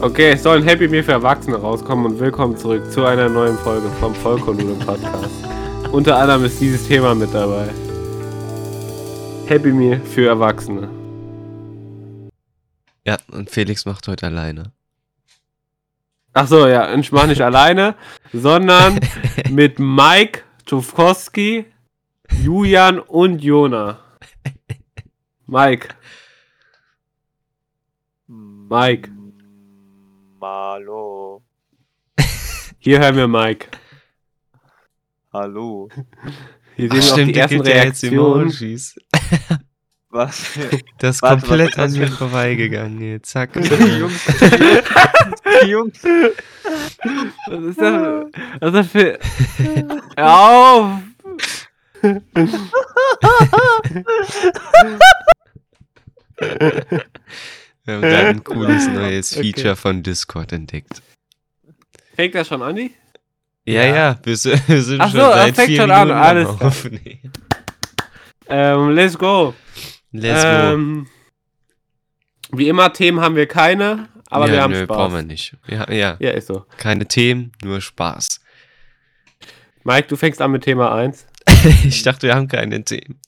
Okay, es soll ein Happy Meal für Erwachsene rauskommen und willkommen zurück zu einer neuen Folge vom Vollkornnudeln Podcast. Unter anderem ist dieses Thema mit dabei. Happy Meal für Erwachsene. Ja, und Felix macht heute alleine. Ach so, ja, ich mache nicht alleine, sondern mit Mike Tufkowski, Julian und Jona. Mike, Mike. Hallo. hier hören wir Mike. Hallo. Hier sehen wir auch die der ersten ja Reaktionen. Emojis. Was? Das ist Warte, komplett was- was an mir vorbeigegangen jetzt. Zack. Jungs, Jungs, Was ist das? Was ist das für. Hör auf! Wir haben gerade ein cooles neues Okay. Feature von Discord entdeckt. Fängt das schon an, die? Ja, ja, wir sind, wir sind Ach schon so, seit fängt vier schon an, Minuten alles am klar. Aufnehmen. Ähm, let's go. Let's go. ähm, Wie immer, Themen haben wir keine, aber ja, wir haben nö, Spaß. brauchen wir nicht. Ja, ja, Ja, ist so. keine Themen, nur Spaß. Mike, du fängst an mit Thema 1. ich dachte, wir haben keine Themen.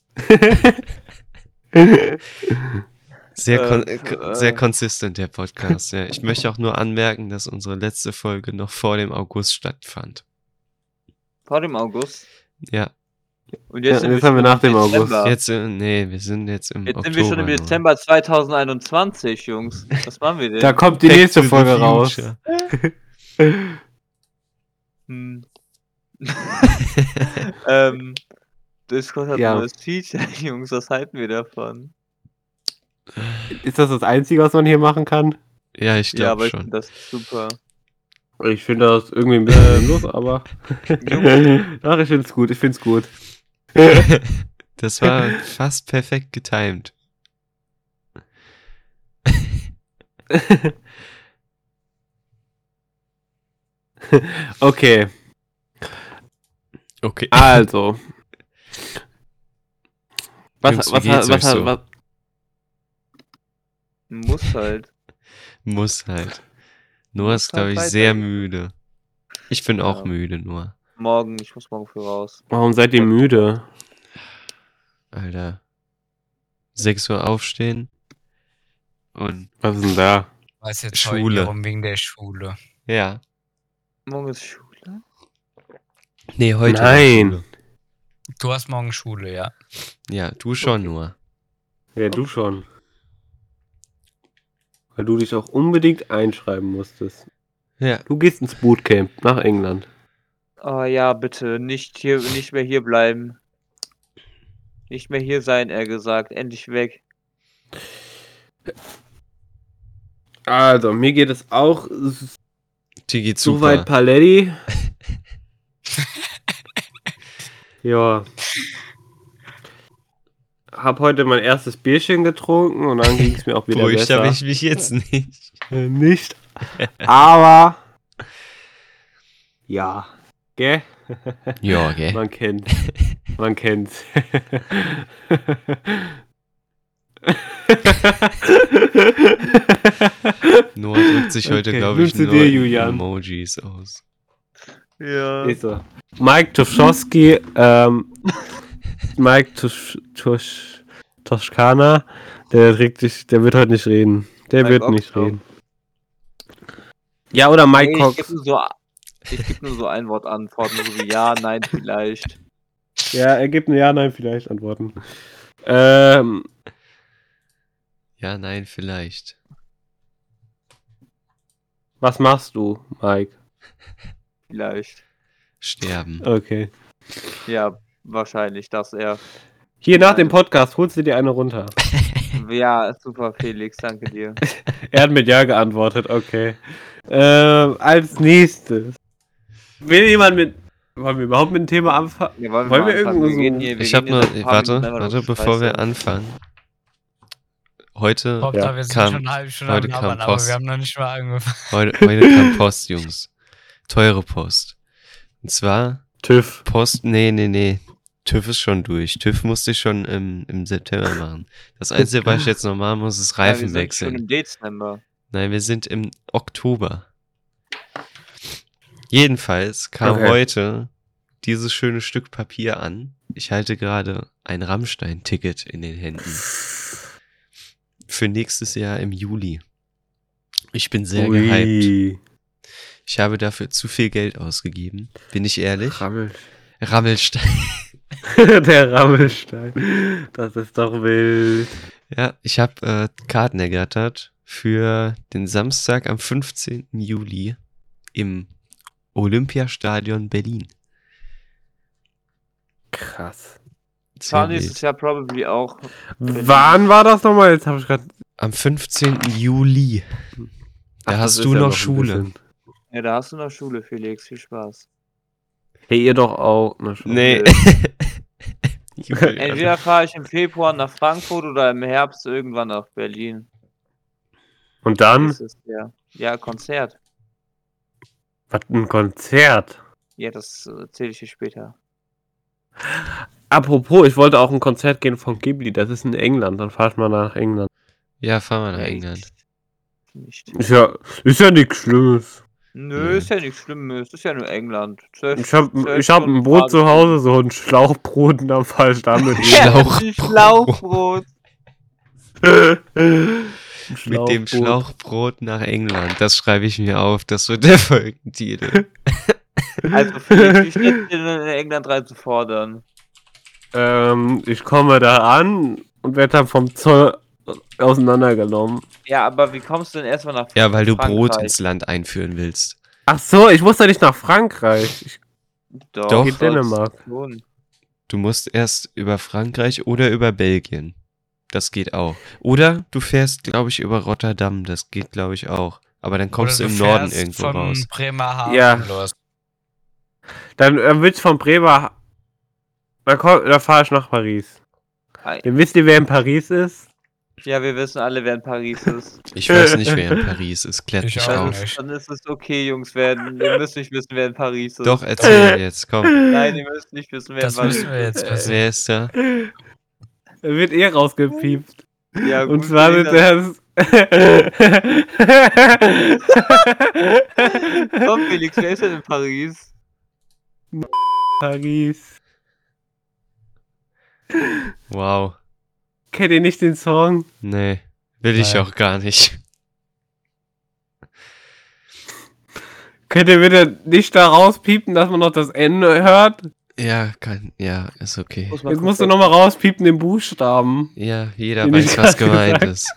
Sehr, kon Äh, äh, äh. sehr consistent, der Podcast. Ja. Ich möchte auch nur anmerken, dass unsere letzte Folge noch vor dem August stattfand. vor dem August. Ja, Und Ja, jetzt, sind jetzt wir haben wir nach dem August. Jetzt, äh, nee, wir sind jetzt im Jetzt Oktober. sind wir schon im. Dezember 2021, Jungs. Was machen wir denn? Da kommt die Back nächste Folge raus. Hm. ähm, Discord hat Ja. ein neues Feature, Jungs. Was halten wir davon? Ist das das Einzige, was man hier machen kann? Ja, ich ja, aber glaube ich schon. finde das super. Ich finde das irgendwie ein bisschen los, aber. Ach, ich finde es gut, ich finde es gut. Das war fast perfekt getimed. Okay, Okay. also. Was, was, was, was, so? was, Muss halt. Muss halt. Noah ist, Muss halt glaube ich, sehr müde. Ich bin auch Ja. müde, Noah. Morgen, ich muss morgen früh raus. warum seid ihr müde? Alter. 6 Uhr aufstehen. Und Was ist denn da? Was jetzt Schule. heute wegen der Schule. ja. Morgen ist Schule. Nee, heute. Nein. Du hast morgen Schule, ja. Ja, du schon, Noah. Ja, du schon. Weil du dich auch unbedingt einschreiben musstest. Ja. Du gehst ins Bootcamp nach England. Oh ja, bitte, nicht hier, nicht mehr hier bleiben. Nicht mehr hier sein, er gesagt. Endlich weg. Also, mir geht es auch Dir geht's super. soweit Paletti. ja. Hab heute mein erstes Bierchen getrunken und dann ging es mir auch wieder Beruhigt besser. habe ich mich jetzt nicht. Äh, nicht. Aber. Ja. Gell? Ja, gell? Man kennt. Man kennt's. Noah drückt sich heute, Okay, glaube ich, nur dir? Emojis aus. Ja. Ist so. Mike Tuschowski, ähm, Mike Tusch, Tusch, Toschkana, der regt sich, der wird heute nicht reden. Der Mike wird nicht Oxford. reden. Ja, oder Mike ich Cox. gebe nur, so, ich geb nur so ein Wort Antworten, so wie ja, nein, vielleicht. Ja, er gibt ein Ja, Nein vielleicht Antworten. Ähm, Ja, nein, vielleicht. was machst du, Mike? Vielleicht. Sterben. Okay. Ja, wahrscheinlich, dass er. Hier nach dem Podcast holst du dir eine runter. Ja, super, Felix, danke dir. Er hat mit Ja geantwortet, okay. Ähm, als nächstes. Will jemand mit. Wollen wir überhaupt mit dem Thema anfangen? Ja, Wollen mal wir irgendwo so- hier- Ich habe hier nur, warte, warte, bevor wir anfangen. Heute, Hauptsache, Ja, wir sind kam- schon eine halbe Stunde heute am kam aber Post. wir haben noch nicht mal angefangen. heute, heute kam Post, Jungs. Teure Post. Und zwar TÜV. Post, nee, nee, nee. TÜV ist schon durch. TÜV musste ich schon im, im September machen. Das Einzige, was ich jetzt noch machen muss, ist Ja, wir Reifen sind Schon wechseln. im Dezember. Nein, wir sind im Oktober. Jedenfalls kam Okay. heute dieses schöne Stück Papier an. Ich halte gerade ein Rammstein-Ticket in den Händen. Für nächstes Jahr im Juli. Ich bin sehr gehypt. Ui. Ich habe dafür zu viel Geld ausgegeben. Bin ich ehrlich? Rammel. Rammelstein. Der Rammelstein. Das ist doch wild. Ja, ich habe äh, Karten ergattert für den Samstag am 15. Juli im Olympiastadion Berlin. Krass. Wild. nächstes Jahr probably auch. Wann war das nochmal? Jetzt habe ich gerade. Am 15. Juli. Da hast du noch Schule. Ja, da hast du noch Schule, Felix. Viel Spaß. Hey, ihr doch auch. Ne, schon. Nee. Entweder fahre ich im Februar nach Frankfurt oder im Herbst irgendwann nach Berlin. Und dann? Jahr. Ja, Konzert. Was ein Konzert. Ja, das äh, erzähle ich dir später. Apropos, ich wollte auch ein Konzert gehen von Ghibli. Das ist in England. Dann fahr ich mal nach England. Ja, fahren wir nach Ja, England. ich- Nicht. Ist ja, ist ja nichts Schlimmes. Nö, ist ja nichts Schlimmes. Ist ja nur England. Ich hab, zwölf ich hab ein Brot zu Hause, so ein Schlauchbrot und dann fahr ich damit hin. Schlauchbrot. Schlauchbrot. Mit dem Schlauchbrot nach England. Das schreibe ich mir auf. Das wird der Folgentitel. Also, Felix, wie steht denn in England reinzufordern? Ähm, ich komme da an und werde dann vom Zoll auseinandergenommen. Ja, aber wie kommst du denn erstmal nach Ja, weil du Brot Frankreich? ins Land einführen willst. Ach so, ich muss ja nicht nach Frankreich. Ich Doch, Doch. gehe Dänemark. Du musst erst über Frankreich oder über Belgien. Das geht auch. Oder du fährst, glaube ich, über Rotterdam. Das geht, glaube ich, auch. Aber dann kommst Oder du im Norden fährst irgendwo vom raus. Bremerhaven Ja. los. Dann äh, willst von Bremer. Da, komm- da fahre ich nach Paris. Ihr wisst ihr, wer in Paris ist? Ja, wir wissen alle, wer in Paris ist. Ich weiß nicht, wer in Paris ist. Klärt Ich mich auch Dann auf. nicht. ist, dann ist es okay, Jungs. Werden. Ihr müsst nicht wissen, wer in Paris ist. Doch, erzähl jetzt, komm. Nein, ihr müsst nicht wissen, wer Das in Paris müssen wir jetzt wissen. Wer ist da? Er wird eh rausgepiept. Ja, Und gut, zwar nee, wird dann- das. Komm, Felix, wer ist denn in Paris? Paris. Wow. Kennt ihr nicht den Song? Nee, will ich Nein. auch gar nicht. Könnt ihr bitte nicht da rauspiepen, dass man noch das Ende hört? Ja, kann, ja, ist okay. Muss Jetzt musst du nochmal rauspiepen, den Buchstaben. Ja, jeder ich weiß, was gemeint gesagt ist.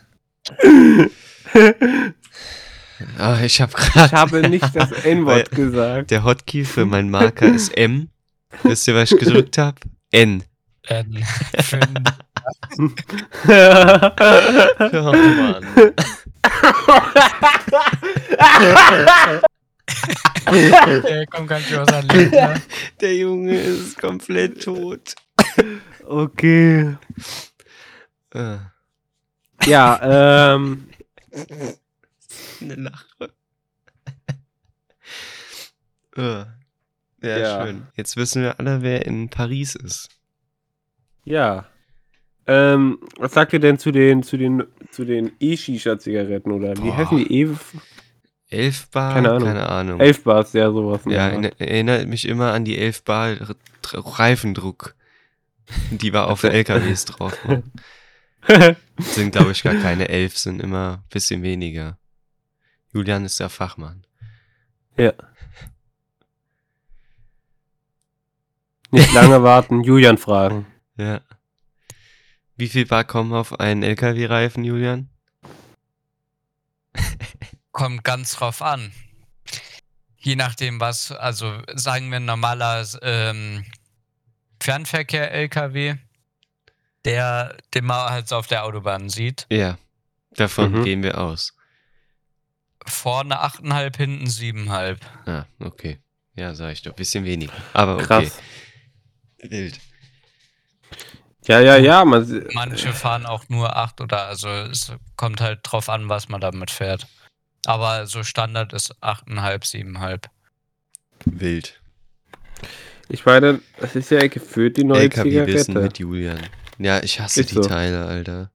Ah, ich habe Ich gerade. habe nicht das N-Wort gesagt. Der Hotkey für meinen Marker ist M. Wisst ihr, was ich gedrückt habe? N. Ähm, für Oh Mann. Der kommt ganz schön aus der Leben. Ne? Der Junge ist komplett tot. okay. Ah, Ja, ähm. eine Lache. Ah. Ja, Ja. schön. Jetzt wissen wir alle, wer in Paris ist. Ja. Ähm, was sagt ihr denn zu den, zu den, zu den E-Shisha-Zigaretten oder wie Boah. heißen die? E Elf Bar? Keine Ahnung. Keine Ahnung. Elf Bars, ja, sowas. Ja, erinnert mich immer an die 11 Bar Reifendruck. Die war auf LKWs drauf. Sind, glaube ich, gar keine 11, sind immer ein bisschen weniger. Julian ist der Fachmann. Nicht lange warten, Julian fragen. Ja. Wie viel Bar kommen auf einen LKW-Reifen, Julian? Kommt ganz drauf an. Je nachdem, was, also sagen wir ein normaler ähm, Fernverkehr-LKW, der, den man halt auf der Autobahn sieht. Ja. Davon Mhm. gehen wir aus. Vorne 8,5, hinten 7,5. Ah, okay. Ja, sag ich doch. Bisschen weniger. Aber okay. Krass. Wild. Ja, ja, ja, man, Manche fahren auch nur 8 oder, also es kommt halt drauf an, was man damit fährt. Aber so Standard ist 8,5, 7,5. Wild. ich meine, das ist ja gefühlt die neue LKW-Wissen Zigarette. mit Julian. Ja, ich hasse Ist die so. Teile, Alter.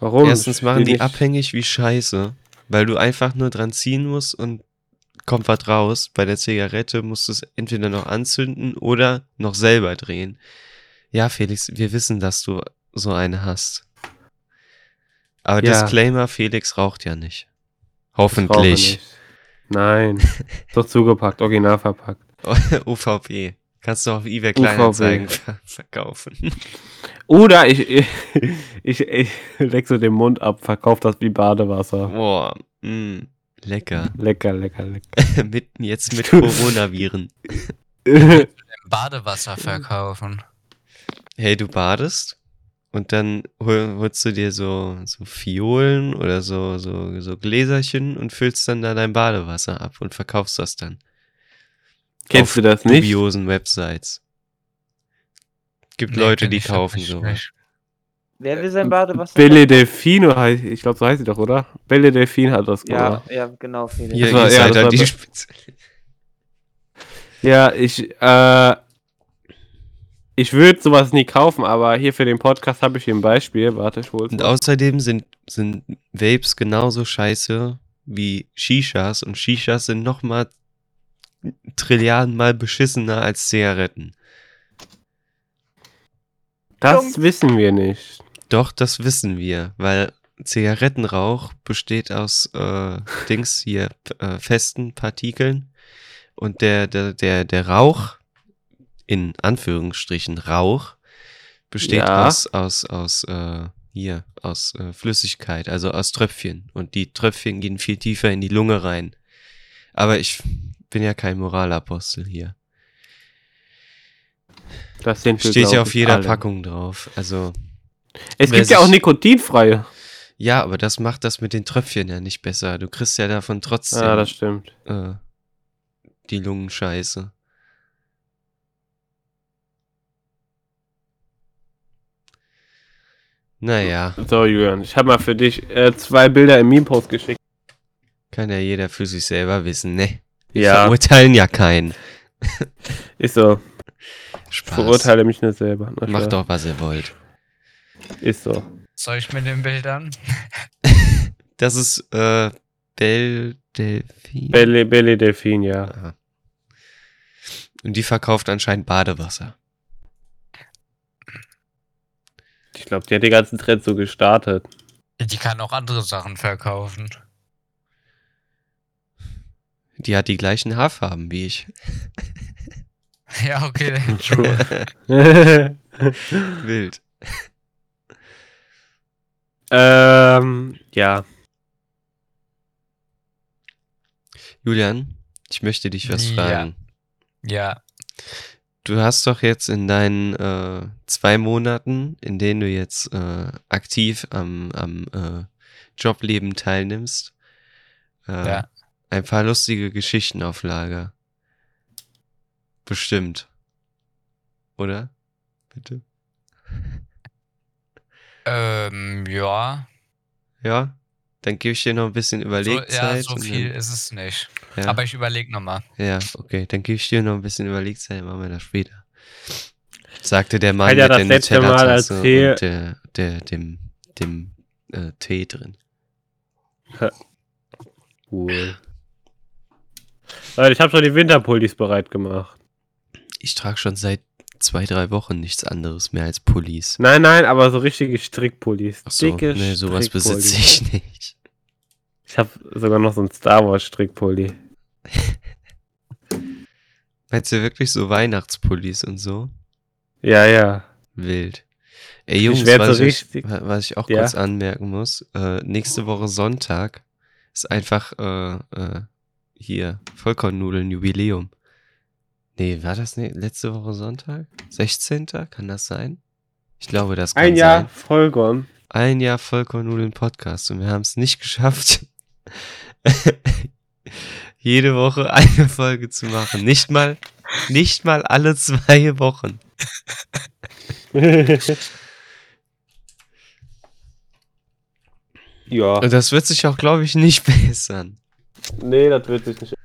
Warum? Erstens machen die abhängig wie Scheiße. weil du einfach nur dran ziehen musst und kommt was raus. Bei der Zigarette musst du es entweder noch anzünden oder noch selber drehen. Ja, Felix, wir wissen, dass du so eine hast. Aber Ja. Disclaimer, Felix raucht ja nicht. Hoffentlich. nicht. Nein. Doch zugepackt, original verpackt. UVP. Kannst du auf eBay Kleinanzeigen ver verkaufen. Oder ich, ich, ich, ich so den Mund ab, verkauf das wie Badewasser. Boah, mh, lecker. Lecker, lecker, lecker. Mitten jetzt mit Coronaviren. Badewasser verkaufen. Hey, du badest und dann hol, holst du dir so, so Fiolen oder so, so, so Gläserchen und füllst dann da dein Badewasser ab und verkaufst das dann. Kennst Auf du das nicht? Dubiosen Websites. Gibt Nee, Leute, die ich kaufen nicht. Wer will sein Badewasser? Belle Delfino heißt, ich glaube, so heißt sie doch, oder? Belle Delfin hat das, Ja, oder? ja, genau, Felix. Hier, Das war- ja, das halt war die Spitze. Ja, ich, äh, ich würde sowas nie kaufen, aber hier für den Podcast habe ich hier ein Beispiel. Warte, ich hol's Und außerdem sind, sind Vapes genauso scheiße wie Shishas und Shishas sind nochmal Trilliarden mal beschissener als Zigaretten. Das wissen wir nicht. Doch, das wissen wir, weil Zigarettenrauch besteht aus äh, Dings hier, äh, festen Partikeln und der, der, der, der Rauch, in Anführungsstrichen Rauch, besteht Ja. aus, aus, aus, äh, hier, aus äh, Flüssigkeit, also aus Tröpfchen. Und die Tröpfchen gehen viel tiefer in die Lunge rein. Aber ich bin ja kein Moralapostel hier. Das sind wir, Steht ja auf jeder alle. Packung drauf. Also, Es gibt ja auch nikotinfreie. ja, aber das macht das mit den Tröpfchen ja nicht besser. Du kriegst ja davon trotzdem Ja, das stimmt. äh, die Lungenscheiße. Naja, So, Julian, ich habe mal für dich äh, zwei Bilder im Meme-Post geschickt. kann ja jeder für sich selber wissen, ne? Wir Ja. verurteilen ja keinen. Ist so. Ich Spaß. verurteile mich nicht selber. Na, Macht doch, was ihr wollt. Ist so. Soll ich mit den Bildern? Das ist, äh, Belle Delphine. Belle, Belle Delfin, ja. Aha. Und die verkauft anscheinend Badewasser. Ich glaube, die hat den ganzen Trend so gestartet. Die kann auch andere Sachen verkaufen. Die hat die gleichen Haarfarben wie ich. Ja, okay, true. Wild. ähm, ja. Julian, ich möchte dich was Ja. fragen. Ja, Du hast doch jetzt in deinen äh, zwei Monaten, in denen du jetzt äh, aktiv am, am äh, Jobleben teilnimmst, äh, Ja. ein paar lustige Geschichten auf Lager. Bestimmt. Oder? Bitte? ähm, ja. Ja? Dann gebe ich dir noch ein bisschen So, Überlegzeit. ja, so viel dann, ist es nicht. ja, Aber ich überlege nochmal. ja, okay. Dann gebe ich dir noch ein bisschen Überlegzeit, machen wir das später. Sagte der Mann ja mit das der letzte Mal Nutella-Tasse und der, der, dem, dem äh, Tee drin. Cool. Leute, ich habe schon die Winterpullis bereit gemacht. Ich trage schon seit zwei, drei Wochen nichts anderes mehr als Pullis. Nein, nein, aber so richtige Strickpullis. Ach so, Dicke nee, sowas besitze ich nicht. Ich habe sogar noch so einen Star Wars Strickpulli. Meinst du wirklich so Weihnachtspullis und so? Ja, ja. Wild. Ey, Jungs, so was, ich, richtig- wa- was ich auch Ja. kurz anmerken muss, äh, nächste Woche Sonntag ist einfach äh, äh, hier Vollkornnudeln-Jubiläum. Nee, war das nicht letzte Woche Sonntag? 16. Kann das sein? Ich glaube, das kann Ein Jahr sein. Vollkorn. Ein Jahr Vollkornnudeln-Podcast und wir haben es nicht geschafft, jede Woche eine Folge zu machen. Nicht mal, nicht mal alle zwei Wochen. ja. Und das wird sich auch, glaube ich, nicht bessern. Nee, das wird sich nicht.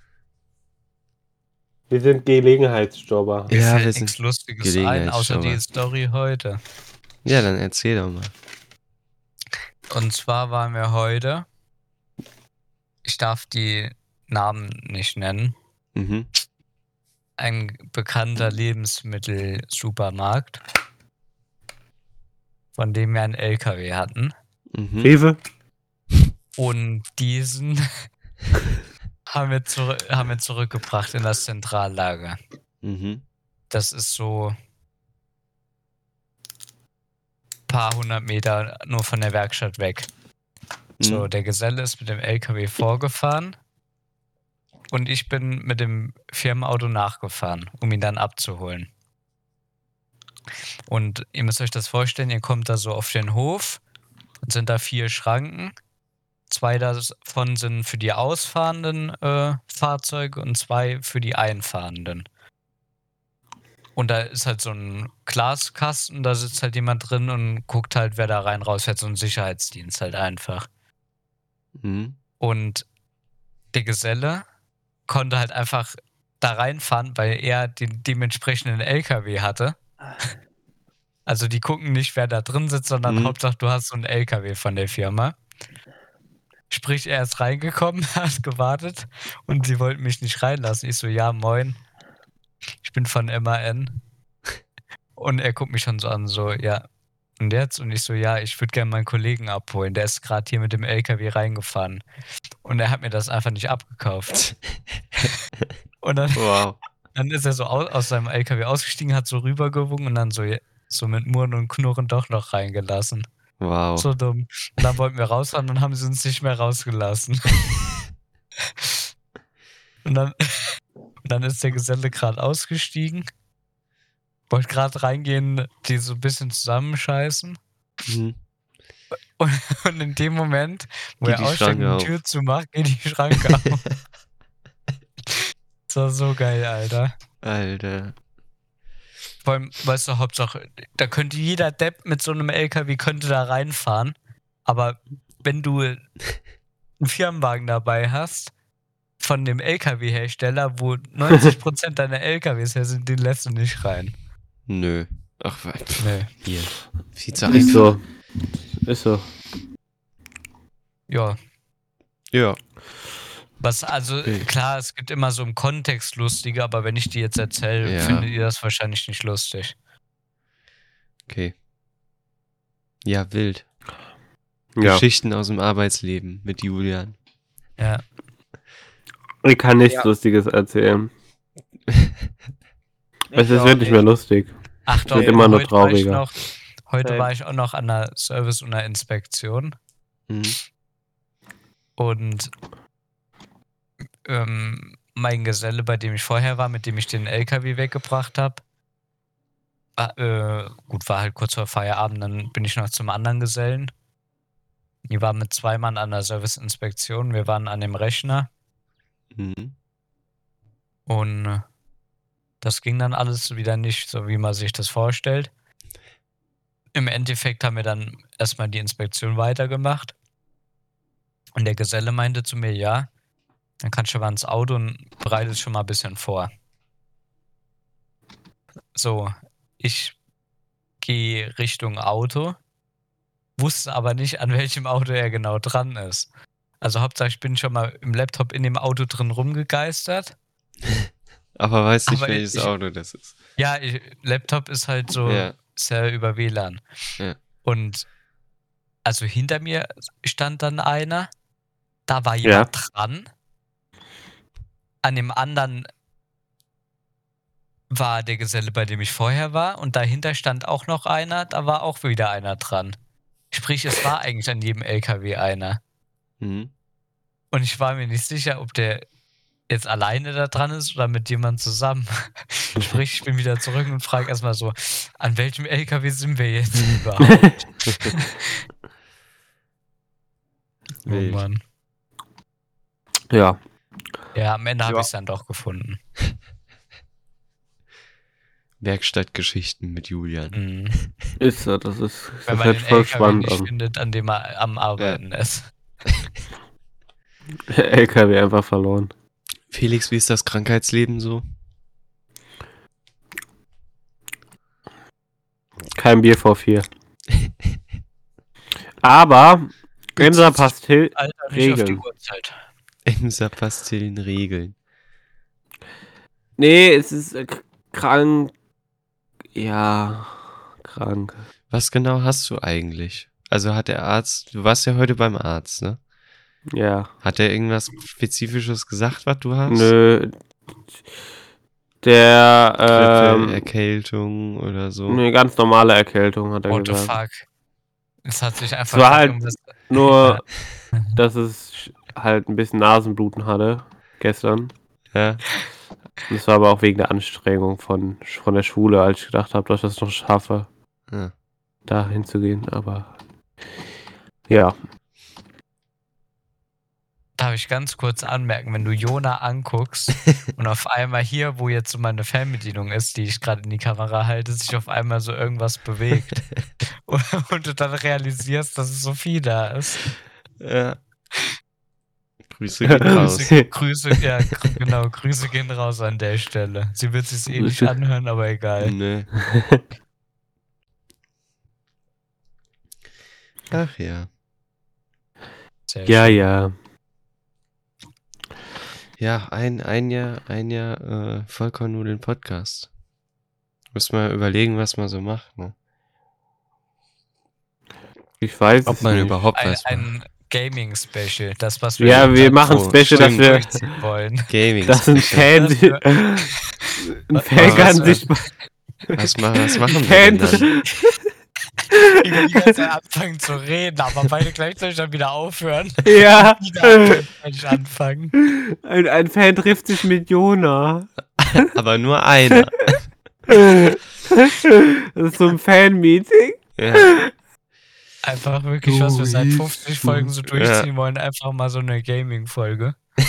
Wir sind Gelegenheitsjobber. Mir Ja, wir sind nichts Lustiges ein, außer die Story heute. Ja, dann erzähl doch mal. Und zwar waren wir heute ich darf die Namen nicht nennen. Mhm. Ein bekannter Lebensmittelsupermarkt, von dem wir einen LKW hatten. Mhm. Rewe? Und diesen haben wir, zurück, haben wir zurückgebracht in das Zentrallager. Mhm. Das ist so paar hundert Meter nur von der Werkstatt weg. So, Mhm. der Geselle ist mit dem LKW vorgefahren und ich bin mit dem Firmenauto nachgefahren, um ihn dann abzuholen. Und ihr müsst euch das vorstellen, ihr kommt da so auf den Hof, sind da vier Schranken. Zwei davon sind für die ausfahrenden äh, Fahrzeuge und zwei für die einfahrenden. Und da ist halt so ein Glaskasten, da sitzt halt jemand drin und guckt halt, wer da rein rausfährt, so ein Sicherheitsdienst halt einfach. Mhm. Und der Geselle konnte halt einfach da reinfahren, weil er den dementsprechenden LKW hatte. Also die gucken nicht, wer da drin sitzt, sondern Mhm. Hauptsache du hast so einen LKW von der Firma. Sprich, er ist reingekommen, hat gewartet und sie wollten mich nicht reinlassen. Ich so, ja, moin. Ich bin von MAN. Und er guckt mich schon so an, so, ja. Und jetzt? Und ich so, ja, ich würde gerne meinen Kollegen abholen. Der ist gerade hier mit dem LKW reingefahren. Und er hat mir das einfach nicht abgekauft. Und dann, Wow. dann ist er so aus, aus seinem LKW ausgestiegen, hat so rübergewunken und dann so, so mit Murren und Knurren doch noch reingelassen. Wow. So dumm. Und dann wollten wir rausfahren und haben sie uns nicht mehr rausgelassen. und, dann, und dann ist der Geselle gerade ausgestiegen. Wollte gerade reingehen, die so ein bisschen zusammenscheißen. Mhm. Und, und in dem Moment, wo Geht er die aussteigt und die Tür zumacht, geht die Schranke auf. Das war so geil, Alter. Alter. Vor allem, weißt du, Hauptsache, da könnte jeder Depp mit so einem LKW könnte da reinfahren. Aber wenn du einen Firmenwagen dabei hast, von dem LKW-Hersteller, wo 90% deiner LKWs her sind, den lässt du nicht rein. Nö. Ach, wa- Nee. hier. Viel zu Ist einfach. so. Ist so. Ja. Ja. Was, also, Okay. klar, es gibt immer so im Kontext lustige, aber wenn ich die jetzt erzähle, Ja. findet ihr das wahrscheinlich nicht lustig. Okay. Ja, wild. Ja. Geschichten aus dem Arbeitsleben mit Julian. Ja. Ich kann nichts Ja. Lustiges erzählen. Es ist wirklich mehr lustig. Ach doch, wird immer nur heute war trauriger. Noch, heute Same. war ich auch noch an der Service- und der Inspektion. Mhm. Und ähm, mein Geselle, bei dem ich vorher war, mit dem ich den LKW weggebracht habe, äh, gut, war halt kurz vor Feierabend, dann bin ich noch zum anderen Gesellen. Die waren mit zwei Mann an der Serviceinspektion. Wir waren an dem Rechner Mhm. und äh, das ging dann alles wieder nicht so, wie man sich das vorstellt. Im Endeffekt haben wir dann erstmal die Inspektion weitergemacht. Und der Geselle meinte zu mir, ja, dann kannst du mal ins Auto und bereitest schon mal ein bisschen vor. So, ich gehe Richtung Auto, wusste aber nicht, an welchem Auto er genau dran ist. Also Hauptsache, ich bin schon mal im Laptop in dem Auto drin rumgegeistert. Aber weiß nicht, Aber welches ich- Auto das ist. Ja, ich, Laptop ist halt so, Ja. ist ja über WLAN. Ja. Und also hinter mir stand dann einer, da war jemand dran. An dem anderen war der Geselle, bei dem ich vorher war. Und dahinter stand auch noch einer, da war auch wieder einer dran. Sprich, es war eigentlich an jedem LKW einer. Mhm. Und ich war mir nicht sicher, ob der jetzt alleine da dran ist oder mit jemand zusammen. Sprich, ich bin wieder zurück und frage erstmal so, an welchem LKW sind wir jetzt überhaupt? oh. Mann. ja. Ja, am Ende habe Ja. ich es dann doch gefunden. Werkstattgeschichten mit Julian. Mhm. Ist so. Das ist Wenn das man hört den voll LKW spannend nicht an. findet, an dem er am Arbeiten ist. LKW einfach verloren. Felix, wie ist das Krankheitsleben so? Kein Bier vor vier. Aber Gänser Pastil. Alter, nicht auf die Regeln. Uhrzeit. Emser Pastillen regeln. Nee, es ist äh, krank. Ja, krank. Was genau hast du eigentlich? Also hat der Arzt, du warst ja heute beim Arzt, ne? Ja. Hat er irgendwas Spezifisches gesagt, was du hast? Nö. Der, ähm, Erkältung oder so. eine ganz normale Erkältung, hat er What the gesagt. fuck? Es hat sich einfach. war halt- Nur, dass es halt ein bisschen Nasenbluten hatte gestern. Ja. Das war aber auch wegen der Anstrengung von, von der Schule, als ich gedacht habe, dass ich das noch schaffe, ja. da hinzugehen. Aber ja. Darf ich ganz kurz anmerken, wenn du Jona anguckst und auf einmal hier, wo jetzt so meine Fernbedienung ist, die ich gerade in die Kamera halte, sich auf einmal so irgendwas bewegt. und, und du dann realisierst, dass es Sophie da ist. ja. Grüße gehen raus. Grüße, Grüße, ja, gr- genau, Grüße gehen raus an der Stelle. Sie wird sich eh nicht anhören, aber egal. Nee. Ach ja. Sehr Ja, schön. ja. Ja, ein, ein Jahr, ein Jahr äh, Vollkornnudeln-Podcast. Muss mal überlegen, was man so macht, ne? Ich weiß Ob es man nicht. überhaupt Ein, was macht. Gaming-Special, das, was wir Ja, wir machen Oh, Special, dass wir. durchziehen wollen. Gaming. Das ein Fan, Das- ein Was- Fan kann sich. Was, ma was machen wir denn dann? Ich will die ganze Zeit anfangen zu reden, aber beide gleichzeitig dann wieder aufhören. ja. Wieder anfangen. Ein, ein Fan trifft sich mit Jona. Aber nur einer. Das ist so ein Fan-Meeting. Ja. Einfach wirklich, was wir seit 50 Folgen so Ja. durchziehen wollen, einfach mal so eine Gaming-Folge.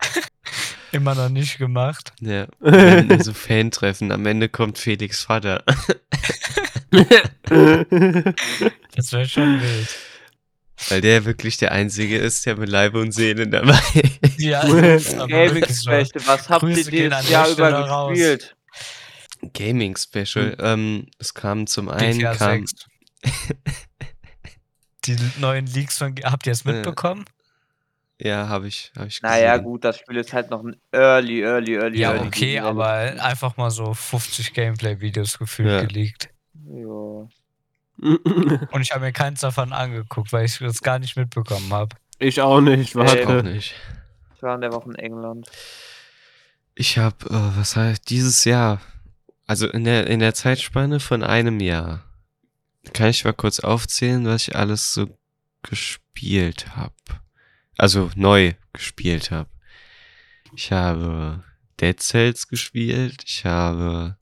Immer noch nicht gemacht. ja. So Fan-Treffen. Am Ende kommt Felix Vater. Das wäre schon wild. Weil der wirklich der Einzige ist, der mit Leib und Seele dabei ist. Ja, das ist aber Gaming wirklich so. Special, was habt Grüße ihr dieses Jahr über Stelle raus. gespielt? Gaming Special. Ähm, es kam zum einen, GTA kam, 6. Die neuen Leaks von. Habt ihr es mitbekommen? ja, habe ich, habe ich Naja, gesehen. gut, das Spiel ist halt noch ein Early, Early, Early. Ja, Early okay, Development. aber einfach mal so 50 Gameplay-Videos gefühlt Ja. geleakt. Ja. Und ich habe mir keins davon angeguckt, weil ich das gar nicht mitbekommen habe. ich auch nicht, Ich auch warte. nicht. Ich war in der Woche in England. Ich habe, äh, was heißt, dieses Jahr, also in der, in der Zeitspanne von einem Jahr, kann ich mal kurz aufzählen, was ich alles so gespielt habe. Also neu gespielt habe. Ich habe Dead Cells gespielt, ich habe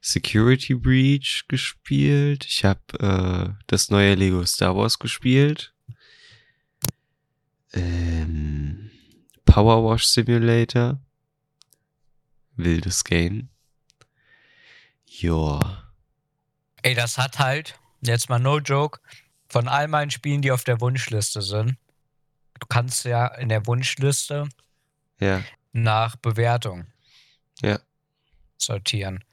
Security Breach gespielt, ich habe äh, das neue Lego Star Wars gespielt. Ähm, Power Wash Simulator. Wildes Game. Joa. Ey, das hat halt, jetzt mal no joke, von all meinen Spielen, die auf der Wunschliste sind. Du kannst ja in der Wunschliste Ja. nach Bewertung Ja. sortieren.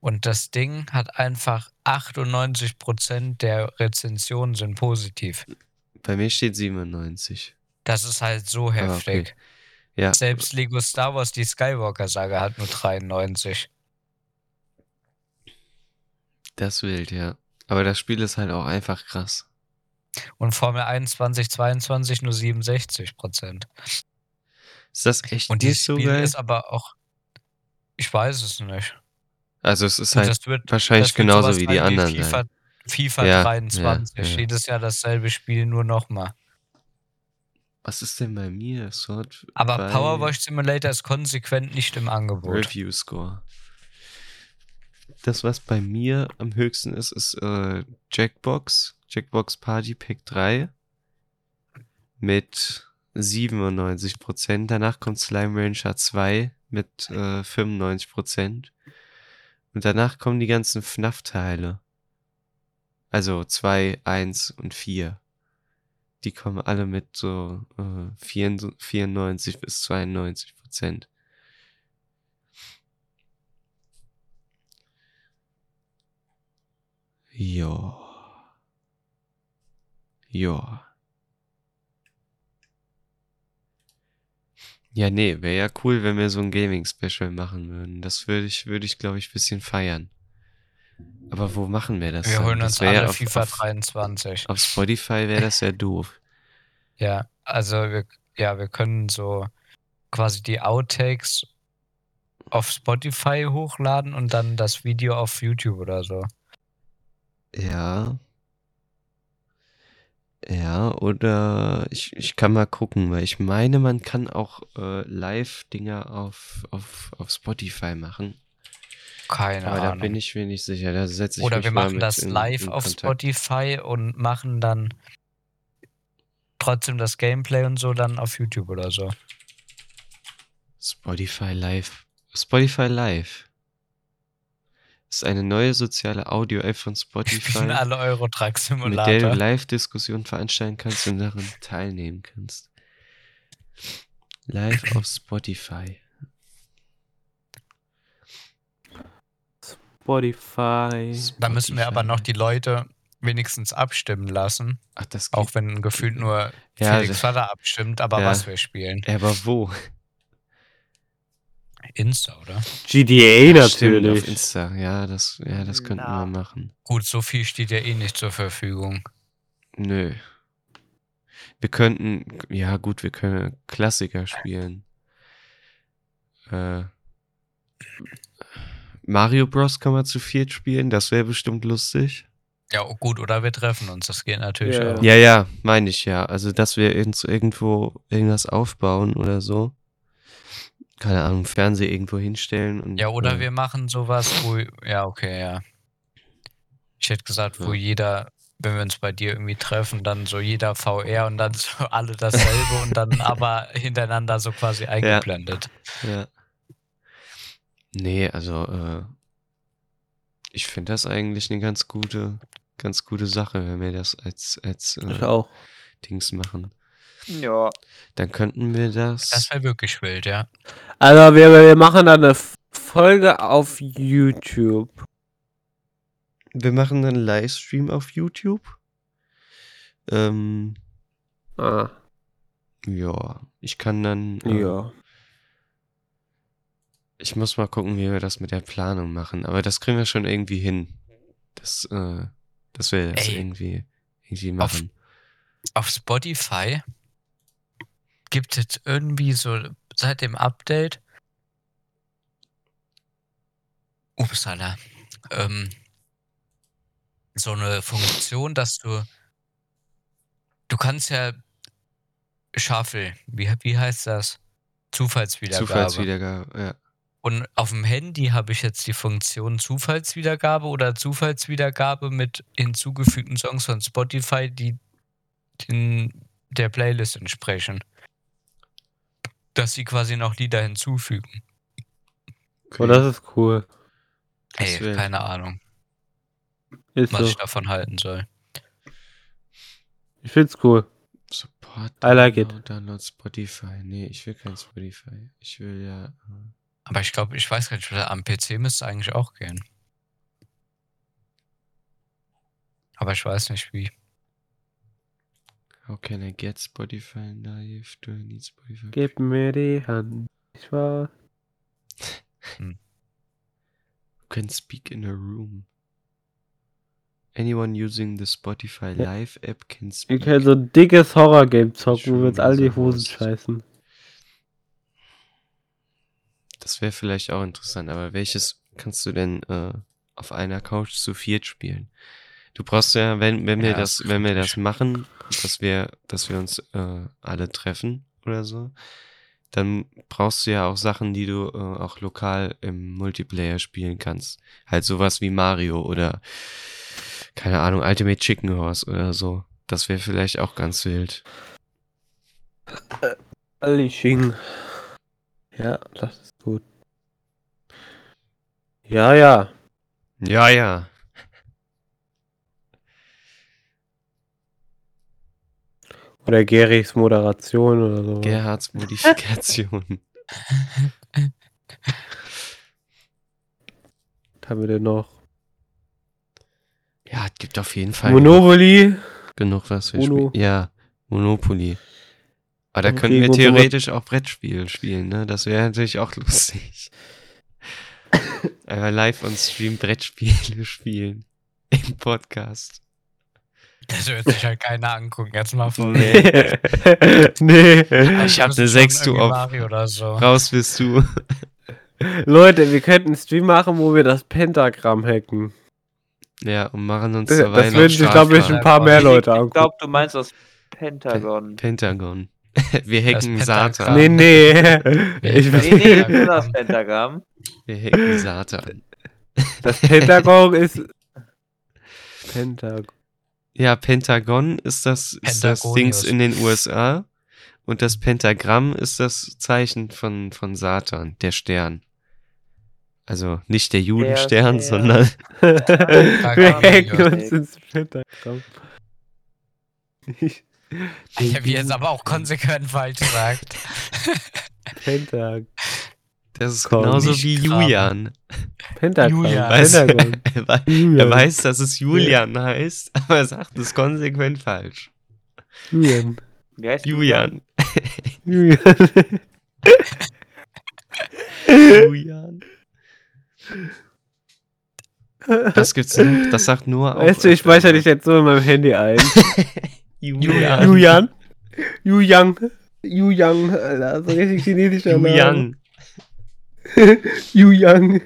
Und das Ding hat einfach 98% der Rezensionen sind positiv. Bei mir steht 97. Das ist halt so Ah, heftig. okay. Ja. Selbst Lego Star Wars, die Skywalker-Saga, hat nur 93. Das ist wild, ja. Aber das Spiel ist halt auch einfach krass. Und Formel 1 2022 nur 67%. Ist das echt Und nicht dieses so Spiel geil? ist aber auch. Ich weiß es nicht. Also es ist Und halt wird, wahrscheinlich genauso wie die anderen. FIFA, sein. FIFA Ja, 23. ja, ja. Jedes Jahr dasselbe Spiel, nur nochmal. Was ist denn bei mir? Sort Aber bei Power Wash Simulator ist konsequent nicht im Angebot. Review Score. Das, was bei mir am höchsten ist, ist äh, Jackbox. Jackbox Party Pack 3. Mit 97%. Danach kommt Slime Rancher 2 mit äh, 95%. Und danach kommen die ganzen FNAF-Teile. Also 2, 1 und 4. Die kommen alle mit so äh, 94 bis 92 Prozent. Ja. Ja. Ja, nee, wäre ja cool, wenn wir so ein Gaming-Special machen würden. Das würde ich, würde ich, glaube ich, ein bisschen feiern. Aber wo machen wir das? Wir dann? holen uns alle auf, FIFA auf, 23. auf Spotify wäre das ja doof. Ja, also wir, ja, wir können so quasi die Outtakes auf Spotify hochladen und dann das Video auf YouTube oder so. Ja. Ja, oder ich, ich kann mal gucken, weil ich meine, man kann auch äh, Live-Dinger auf, auf, auf Spotify machen. Keine Aber da Ahnung. bin ich mir nicht sicher. Da setze ich oder mich wir mal machen mit das in, live in auf Kontakt. Spotify und machen dann trotzdem das Gameplay und so dann auf YouTube oder so. Spotify Live. Spotify Live. Ist eine neue soziale Audio-App von Spotify, alle Eurotruck mit der du. Live-Diskussionen veranstalten kannst und daran teilnehmen kannst. Live auf Spotify. Spotify. Da müssen wir aber noch die Leute wenigstens abstimmen lassen. Ach, das Auch geht. wenn gefühlt nur Ja, Felix Vater abstimmt, aber Ja. was wir spielen. Ja, aber wo? Insta, oder? GTA Ja, stimmt, auf natürlich. Insta. Ja, das, ja, das könnten Na. wir machen. Gut, so viel steht ja eh nicht zur Verfügung. Nö. Wir könnten, ja gut, wir können Klassiker spielen. Äh, Mario Bros. kann man zu viert spielen, das wäre bestimmt lustig. Ja, oh, gut, oder wir treffen uns, das geht natürlich Ja. auch. Ja, ja, meine ich ja. Also, dass wir irgend- irgendwo irgendwas aufbauen oder so. Keine Ahnung, Fernseher irgendwo hinstellen und. Ja, oder äh, wir machen sowas, wo. Ja, okay, ja. Ich hätte gesagt, wo Ja. jeder, wenn wir uns bei dir irgendwie treffen, dann so jeder VR und dann so alle dasselbe und dann aber hintereinander so quasi eingeblendet. Ja. Nee, also, äh, ich finde das eigentlich eine ganz gute, ganz gute Sache, wenn wir das als, als Ich äh, auch. Dings machen. Ja. Dann könnten wir das. Das wäre wirklich wild, ja. Also wir, wir machen dann eine Folge auf YouTube. wir machen einen Livestream auf YouTube. Ähm, Ah, ja, ich kann dann. äh, ja. Ich muss mal gucken, wie wir das mit der Planung machen. Aber das kriegen wir schon irgendwie hin. Das, äh, dass wir das Ey. irgendwie, irgendwie Auf- machen. Auf Spotify gibt es irgendwie so seit dem Update. Upsala. Ähm, so eine Funktion, dass du. Du kannst ja Shuffle, wie, wie heißt das? Zufallswiedergabe. Zufallswiedergabe, ja. Und auf dem Handy habe ich jetzt die Funktion Zufallswiedergabe oder Zufallswiedergabe mit hinzugefügten Songs von Spotify, die den, der Playlist entsprechen. Dass sie quasi noch Lieder hinzufügen. Oh, das ist cool. Ey, keine Ahnung, Ist was so. ich davon halten soll. Ich find's cool. Support I like it. Download, Download Spotify. Nee, ich will kein Spotify. Ich will ja. äh, Aber ich glaube, ich weiß gar nicht, am PC müsste es eigentlich auch gehen. Aber ich weiß nicht wie. How can I get Spotify live? Do I need Spotify? Gib mir die Hand. Ich war. You can speak in a room. Anyone using the Spotify Ja. Live app can Wir speak. können so ein dickes Horror-Game zocken, wo wir uns alle die Hosen scheißen. Das wäre vielleicht auch interessant, aber welches kannst du denn äh, auf einer Couch zu viert spielen? Du brauchst ja, wenn, wenn wir Ja, das, wenn wir das machen, dass wir, dass wir uns äh, alle treffen oder so, dann brauchst du ja auch Sachen, die du äh, auch lokal im Multiplayer spielen kannst. Halt sowas wie Mario oder keine Ahnung, Ultimate Chicken Horse oder so. Das wäre vielleicht auch ganz wild. Alishing. Ja, das ist gut. Ja, ja. Ja, ja. Oder Gerichs Moderation oder so. Gerhards Modifikation. Was haben wir denn noch? ja, es gibt auf jeden Fall Monopoly. genug was wir Uno. spielen. Ja, Monopoly. Aber da könnten wir theoretisch auch Brettspiele spielen, ne? Das wäre natürlich auch lustig. Einfach live on Stream Brettspiele spielen. Im Podcast. Das wird sich halt keiner angucken. Jetzt mal von. Nee. nee. Ich hab eine 6 du auf. Mario oder so. Raus bist du. Leute, wir könnten einen Stream machen, wo wir das Pentagramm hacken. Ja, und machen uns Das, dabei das noch würden sich, glaube ich, ein paar mehr Ich- Leute Ich angucken. glaube, du meinst das Pentagon. Pentagon. Wir Das hacken. Satan. Nee, nee. Ich, Nee, nee, nur das Pentagramm. Wir hacken Satan. das Pentagon ist. Pentagon. Ja, Pentagon ist das, ist das. Dings in den USA. Und das Pentagramm ist das Zeichen von, von Satan, der Stern. Also nicht der Judenstern, Stern. sondern wir uns ins Pentagramm. Ich- Ich habe jetzt aber auch konsequent falsch gesagt. Pentagon. Das ist Komm. genauso Nicht wie Graben. Julian. Pentagramm. Julian. Weißt du, Pentagon. er, er weiß, dass es Julian heißt, aber er sagt es konsequent falsch. Julian. Wie heißt Julian. Julian. Julian. Was gibt's noch? Das sagt nur auch. Weißt du, ich speichere dich jetzt so in meinem Handy ein. Julian. Julian. Julian. Julian. Alter, so richtig chinesischer Name. Julian. Julian.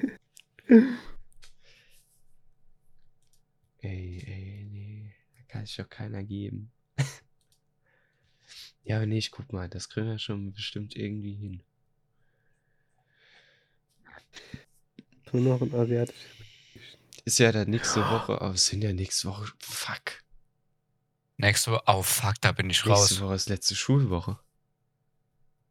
Ey, ey, nee. Da kann sich doch keiner geben. ja, aber nee, ich guck mal, das kriegen wir schon bestimmt irgendwie hin. Nur noch ein asiatisches. Ist ja dann nächste Woche, aber es sind ja nächste Woche. Fuck. Nächste Woche. Oh fuck, da bin ich Nächste raus. Woche ist letzte Schulwoche.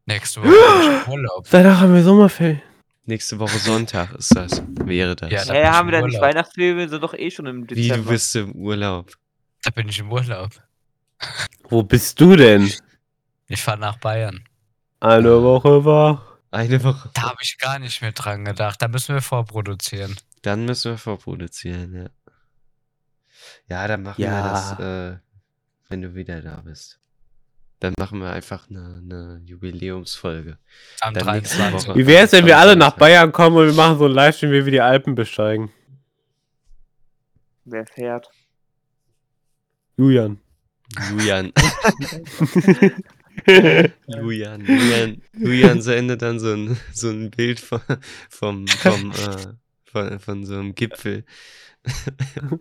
Nächste Woche bin ich im Urlaub. Danach haben wir Sommerferien. Nächste Woche Sonntag ist das. Wäre das. Ja, da ich haben wir denn nicht? Wir sind doch eh schon im Wie, Dezember. du bist im Urlaub. Da bin ich im Urlaub. Wo bist du denn? Ich fahre nach Bayern. Eine Woche wach. Eine Woche. Da habe ich gar nicht mehr dran gedacht. Da müssen wir vorproduzieren. Dann müssen wir vorproduzieren, ja. Ja, dann machen wir Ja. das, äh, wenn du wieder da bist. Dann machen wir einfach eine, eine Jubiläumsfolge. Am Dann nächste 23. Woche. Wie wär's, wenn wir alle nach. Bayern kommen und wir machen so einen Livestream, wie wir die Alpen besteigen? Wer fährt? Julian. Julian. Julian. Julian. Julian sendet dann so ein, so ein Bild von, vom, vom, äh, von, von so einem Gipfel.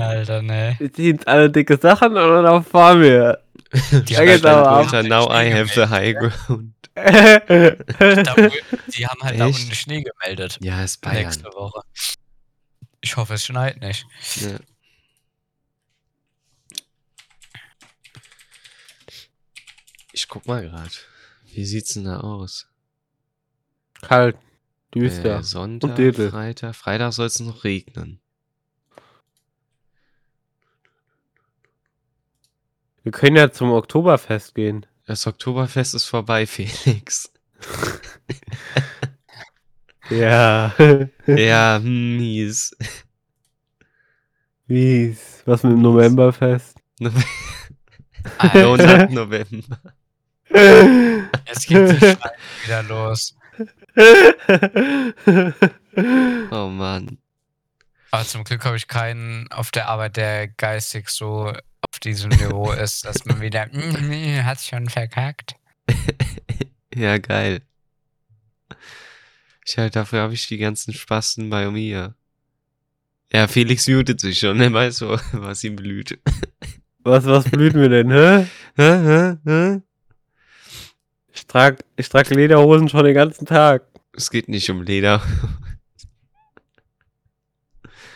Alter, ne. Wir ziehen alle dicke Sachen und dann fahren wir. Die Ja, haben halt da Unter Now I Schnee have the gemeldet. high ground. Da, die haben halt da Echt? unten Schnee gemeldet. Ja, ist Bayern. Nächste Woche. Ich hoffe, es schneit nicht. Ja. Ich guck mal grad. Wie sieht's denn da aus? Kalt. Düster. Äh, Sonntag, Dödel. Freitag. Freitag soll es noch regnen. Wir können ja zum Oktoberfest gehen. Das Oktoberfest ist vorbei, Felix. Ja. ja, mies. Wie's? Was mit dem Novemberfest? Donut November. jetzt geht die Scheiße wieder los. Oh Mann. Aber zum Glück habe ich keinen auf der Arbeit, der geistig so auf diesem Niveau ist, dass man wieder "Mm, hat schon verkackt. Ja, geil. Ich halt, dafür habe ich die ganzen Spasten bei mir. Ja, Felix mutet sich schon, er weiß, was ihm blüht. was, was blüht mir denn, hä? Hä, hä, hä? Ich trag, ich trag Lederhosen schon den ganzen Tag. Es geht nicht um Leder.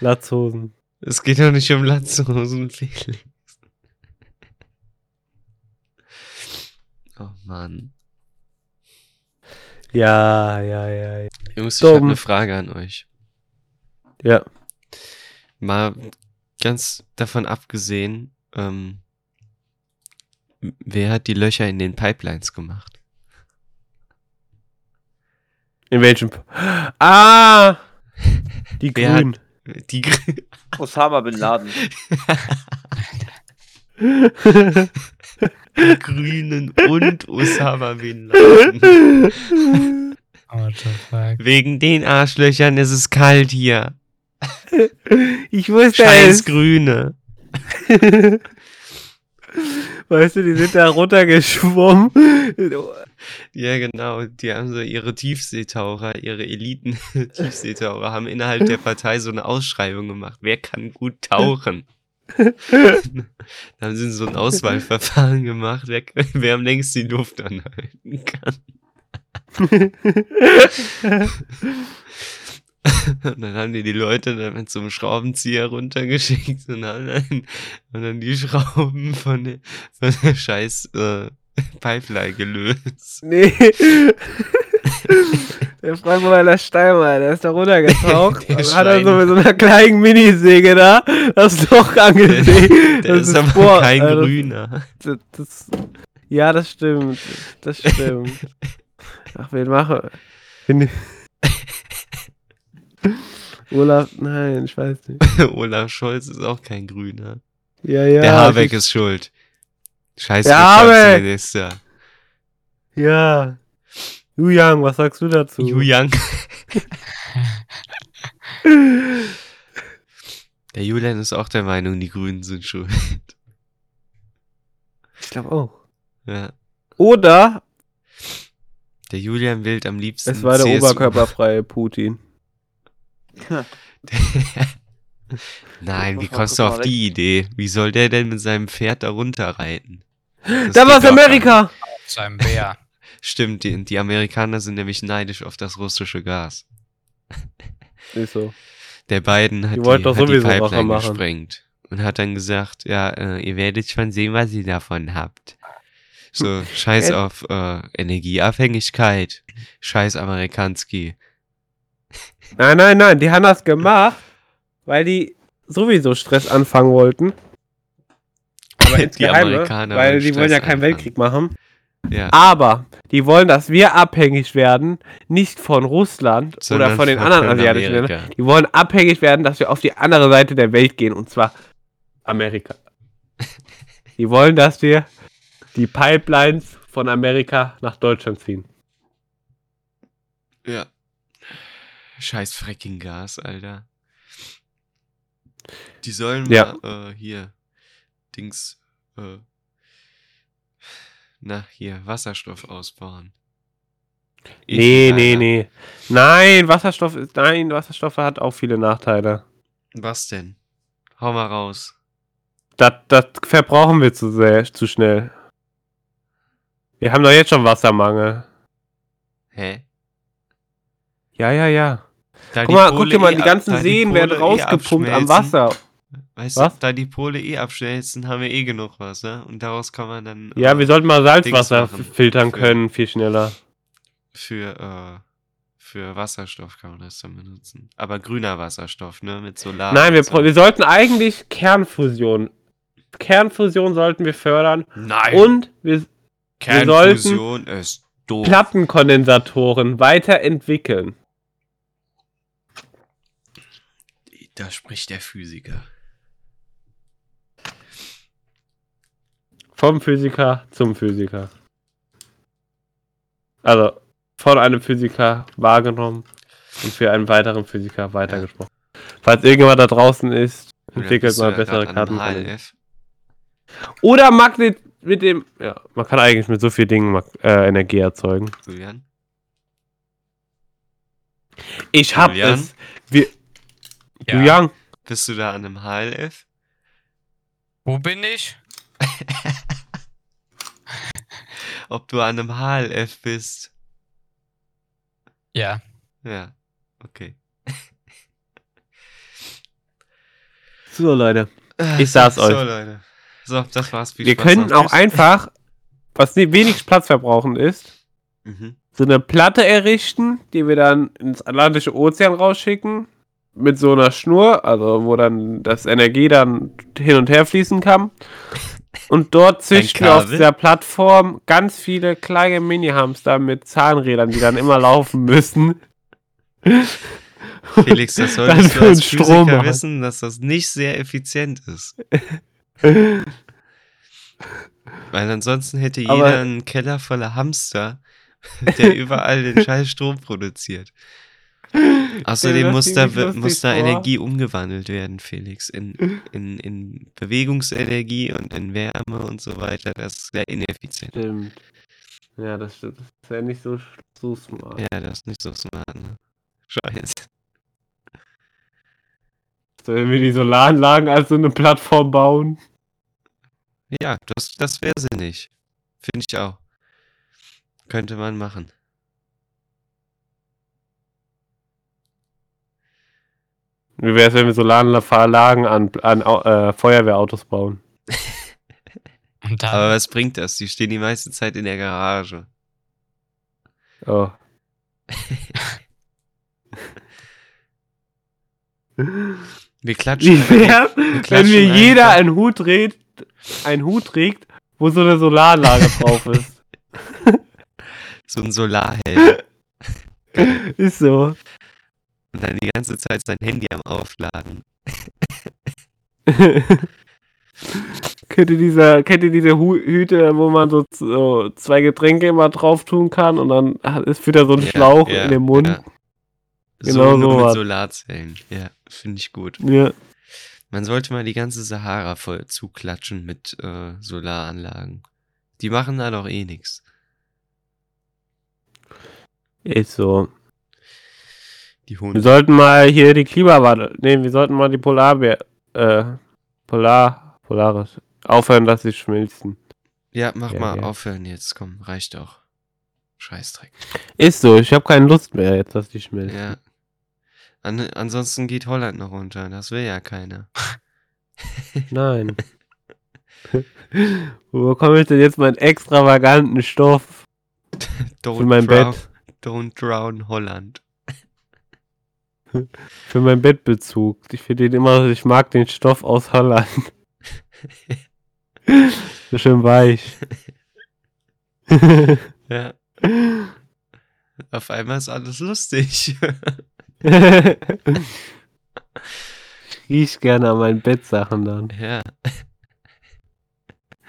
Latzhosen. Es geht doch nicht um Latzhosen, Felix. Oh Mann. Ja, ja, ja, ja. Jungs, ich habe eine Frage an euch. Ja. Mal ganz davon abgesehen, ähm, wer hat die Löcher in den Pipelines gemacht? In welchem? P ah! Die Grünen. Die Osama Bin Laden. die Grünen und Osama Bin Laden. What the fuck? Wegen den Arschlöchern ist es kalt hier. Ich wusste Scheiß es. Grüne. Weißt du, die sind da runtergeschwommen. Ja, genau. Die haben so ihre Tiefseetaucher, ihre Eliten-Tiefseetaucher, haben innerhalb der Partei so eine Ausschreibung gemacht. Wer kann gut tauchen? Da haben sie so ein Auswahlverfahren gemacht, wer, wer am längsten die Luft anhalten kann. Und dann haben die die Leute dann mit so einem Schraubenzieher runtergeschickt und haben dann, haben dann die Schrauben von der, von der scheiß äh, Pipeline gelöst. Nee. Der Freiburger Steinmeier, der ist da runtergetaucht. Der hat er so mit so einer kleinen Minisäge da das Loch angesägt. Der Das ist, aber Boah, kein Alter, Grüner. Das, das, ja, das stimmt. Das stimmt. Ach, wen mache Bin Olaf, nein, ich weiß nicht. Olaf Scholz ist auch kein Grüner. Ja, ja. Der Habeck ich, ist schuld. Scheiß Der Habeck! Wirtschaftsminister. Ja. Yu Yang, was sagst du dazu? Yu Yang. Der Julian ist auch der Meinung, die Grünen sind schuld. Ich glaube auch. Ja. Oder Der Julian wählt am liebsten es war der CSU. oberkörperfreie Putin. Nein, wie kommst du auf die Idee? Wie soll der denn mit seinem Pferd da runterreiten? Das Da war's gar Amerika! Zu einem Bär. Stimmt, die, die Amerikaner sind nämlich neidisch auf das russische Gas. Ist so. Der Biden hat Die die, hat die Pipeline machen. gesprengt und hat dann gesagt, ja, äh, ihr werdet schon sehen, was ihr davon habt. So, scheiß auf äh, Energieabhängigkeit, scheiß Amerikanski. Nein, nein, nein, die haben das gemacht, weil die sowieso Stress anfangen wollten. Aber Die Amerikaner weil die wollen ja keinen anfangen. Weltkrieg machen. Ja, Aber die wollen, dass wir abhängig werden, nicht von Russland oder sondern von den anderen asiatischen Ländern. Die wollen abhängig werden, dass wir auf die andere Seite der Welt gehen, und zwar Amerika. Die wollen, dass wir die Pipelines von Amerika nach Deutschland ziehen. Ja. Scheiß Fracking-Gas, Alter. Die sollen Ja. mal, äh, hier, Dings, äh, na, hier, Wasserstoff ausbauen. Nee, Ewig, nee, nee. Nein, Wasserstoff ist, nein, Wasserstoff hat auch viele Nachteile. Was denn? Hau mal raus. Das, das verbrauchen wir zu sehr, zu schnell. Wir haben doch jetzt schon Wassermangel. Hä? Ja, ja, ja. Da Guck mal, Pole guck dir mal, eh die ganzen Seen werden eh rausgepumpt am Wasser. Weißt Was? du, da die Pole eh abschmelzen, haben wir eh genug Wasser. Und daraus kann man dann. Ja, äh, wir sollten mal Salzwasser filtern Für- können, viel schneller. für, äh, für Wasserstoff kann man das dann benutzen. Aber grüner Wasserstoff, ne? Mit Solar. Nein, wir, so. wir sollten eigentlich Kernfusion. Kernfusion sollten wir fördern. Nein! Und wir Kernfusion ist doof. Plattenkondensatoren weiterentwickeln. Da spricht der Physiker. Vom Physiker zum Physiker. Also von einem Physiker wahrgenommen und für einen weiteren Physiker weitergesprochen. Falls irgendjemand da draußen ist, entwickelt mal bessere Karten. Oder Magnet mit dem. Ja, man kann eigentlich mit so vielen Dingen äh, Energie erzeugen. Julian? Ich hab Julian? es. Wir, Ja. Julian, Bist du da an einem HLF? Wo bin ich? Ob du an einem HLF bist? Ja. Ja, okay. So, Leute. Ich sag's so, euch. Leute. So, das war's. Viel Wir Spaß können noch. auch einfach, was wenig platzverbrauchend ist, Mhm. so eine Platte errichten, die wir dann ins Atlantische Ozean rausschicken. Mit so einer Schnur, also wo dann das Energie dann hin und her fließen kann. Und dort züchten auf dieser Plattform ganz viele kleine Mini-Hamster mit Zahnrädern, die dann immer laufen müssen. Felix, das solltest du als Strom Physiker wissen, dass das nicht sehr effizient ist. Weil ansonsten hätte jeder Aber- einen Keller voller Hamster, der überall den scheiß Strom produziert. Außerdem muss da, muss da. Energie umgewandelt werden, Felix. In, in, in Bewegungsenergie und in Wärme und so weiter. Das ist sehr ineffizient. Stimmt. Ja, das stimmt. Das ist ja nicht so, so smart. Ja, das ist nicht so smart, ne? Scheiße. Sollen wir die Solaranlagen als so eine Plattform bauen? Ja, das, das wäre sinnig. Finde ich auch. Könnte man machen. Wie wäre es, wenn wir Solaranlagen an, an äh, Feuerwehrautos bauen? Und dann, Aber was bringt das? Die stehen die meiste Zeit in der Garage. Oh. Wir klatschen. Wie wär's, wenn klatschen mir jeder einen Hut trägt, einen Hut trägt, wo so eine Solaranlage drauf ist? so ein Solarhelm Ist so. Und dann die ganze Zeit sein Handy am Aufladen. kennt ihr diese, kennt ihr diese Hüte, wo man so, so zwei Getränke immer drauf tun kann und dann ist wieder so ein Ja, Schlauch ja, in dem Mund? ja. Genau so mit Solarzellen. Ja, finde ich gut. Ja. Man sollte mal die ganze Sahara voll zuklatschen mit äh, Solaranlagen. Die machen da doch eh nichts. Ist so. Die Wir Hunde. sollten mal hier die Klimawandel. Nee, wir sollten mal die Polarbär. Äh, Polar. Polaris. Aufhören, dass sie schmilzen. Ja, mach Ja, mal ja. aufhören jetzt. Komm, reicht doch. Scheißdreck. Ist so, ich habe keine Lust mehr jetzt, dass die schmilzen. Ja. An, ansonsten geht Holland noch runter. Das will ja keiner. Nein. Wo bekomme ich denn jetzt meinen extravaganten Stoff Don't für mein drown, Bett? Don't drown Holland. Für meinen Bettbezug. Ich finde den immer, ich mag den Stoff aus Holland. so schön weich. Ja. Auf einmal ist alles lustig. ich riech gerne an meinen Bettsachen dann. ja.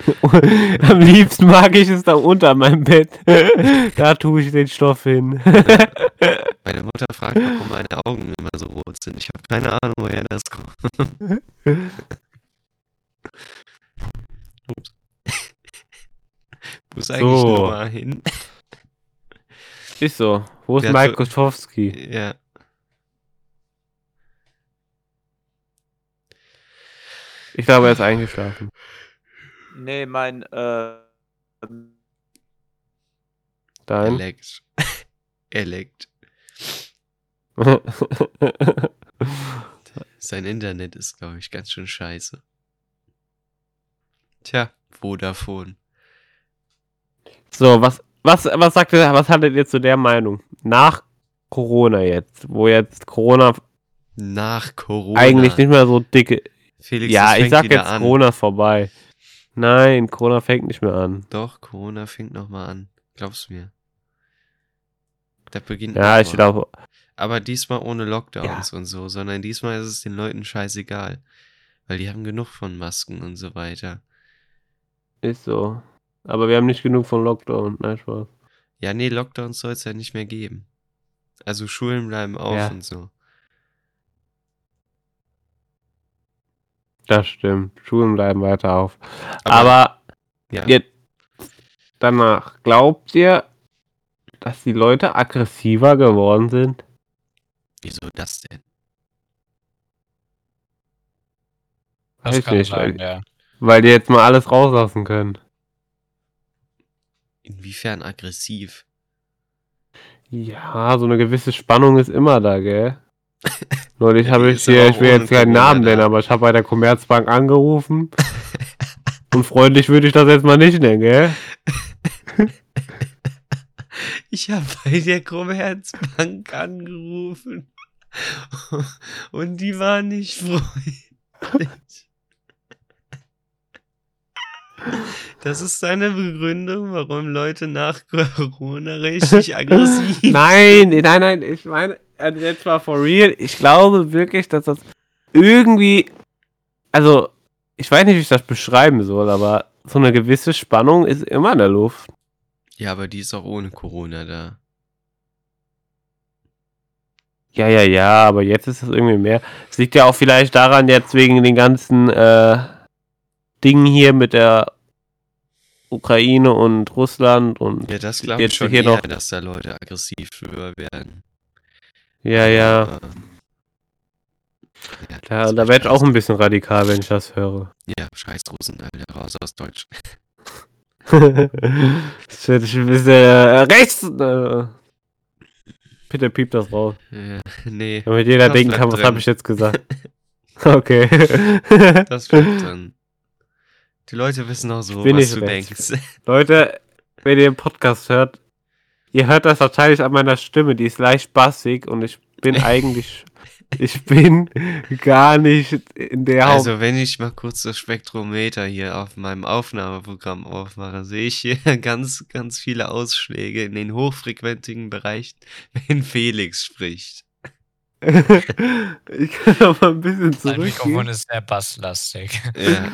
Am liebsten mag ich es da unter meinem Bett. da tue ich den Stoff hin. Meine Mutter fragt, warum meine Augen immer so rot sind. Ich habe keine Ahnung, woher das kommt. Ups. Wo ist eigentlich So. Noah hin? Ist so. Wo ist Mike Kostowski? Ja. Ich glaube, er ist eingeschlafen. Nee, mein, äh, Er Dein? leckt. er leckt. Sein Internet ist, glaube ich, ganz schön scheiße. Tja, Vodafone. so, was, was, was sagt ihr, was hattet ihr zu der Meinung? Nach Corona jetzt, wo jetzt Corona Nach Corona. eigentlich nicht mehr so dicke. Felix, ja, ich sag jetzt, an. Corona ist vorbei. Nein, Corona fängt nicht mehr an. Doch, Corona fängt nochmal an. Glaubst du mir? Da beginnt Ja, noch ich glaube, Aber diesmal ohne Lockdowns und so, sondern diesmal ist es den Leuten scheißegal. Weil die haben genug von Masken und so weiter. ist so. Aber wir haben nicht genug von Lockdown. Nein, Spaß. Ja, nee, Lockdowns soll es ja nicht mehr geben. Also Schulen bleiben auf Ja. und so. Das stimmt. Schulen bleiben weiter auf. Aber- Aber, Ja. jetzt danach, glaubt ihr, dass die Leute aggressiver geworden sind? Wieso das denn? das weiß kann nicht, sein, weil- ja. Weil die jetzt mal alles rauslassen können. Inwiefern aggressiv? Ja, so eine gewisse Spannung ist immer da, gell? Neulich habe ich hier, ich will jetzt keinen Namen nennen, aber ich habe bei der Commerzbank angerufen. Und freundlich würde ich das jetzt mal nicht nennen, gell? Ich habe bei der Commerzbank angerufen. Und die war nicht freundlich. Das ist deine Begründung, warum Leute nach Corona richtig aggressiv Nein, nein, nein, ich meine, also jetzt mal for real, ich glaube wirklich, dass das irgendwie, also, ich weiß nicht, wie ich das beschreiben soll, aber so eine gewisse Spannung ist immer in der Luft. Ja, aber die ist auch ohne Corona da. Ja, ja, ja, aber jetzt ist es irgendwie mehr. Es liegt ja auch vielleicht daran, jetzt wegen den ganzen äh, Dingen hier mit der Ukraine und Russland und Ja, das glaube Jetzt ich schon hier eher, noch- dass da Leute aggressiv werden. ja, ja. Ja, Da, da werde ich auch ein bisschen radikal, wenn ich das höre. Ja, scheiß Russen, Alter, raus aus Deutsch. das wird ein bisschen äh, rechts. Äh, bitte piep das raus. Ja, nee, Damit jeder denken bleibt kann, was habe ich jetzt gesagt. Okay. das stimmt dann. Die Leute wissen auch so, bin was du rechts. denkst. Leute, wenn ihr den Podcast hört, ihr hört das wahrscheinlich an meiner Stimme, die ist leicht bassig und ich bin eigentlich, ich bin gar nicht in der Haupt. Also, wenn ich mal kurz das Spektrometer hier auf meinem Aufnahmeprogramm aufmache, sehe ich hier ganz, ganz viele Ausschläge in den hochfrequentigen Bereichen, wenn Felix spricht. ich kann mal ein bisschen Mein Mikrofon ist sehr basslastig. Ja,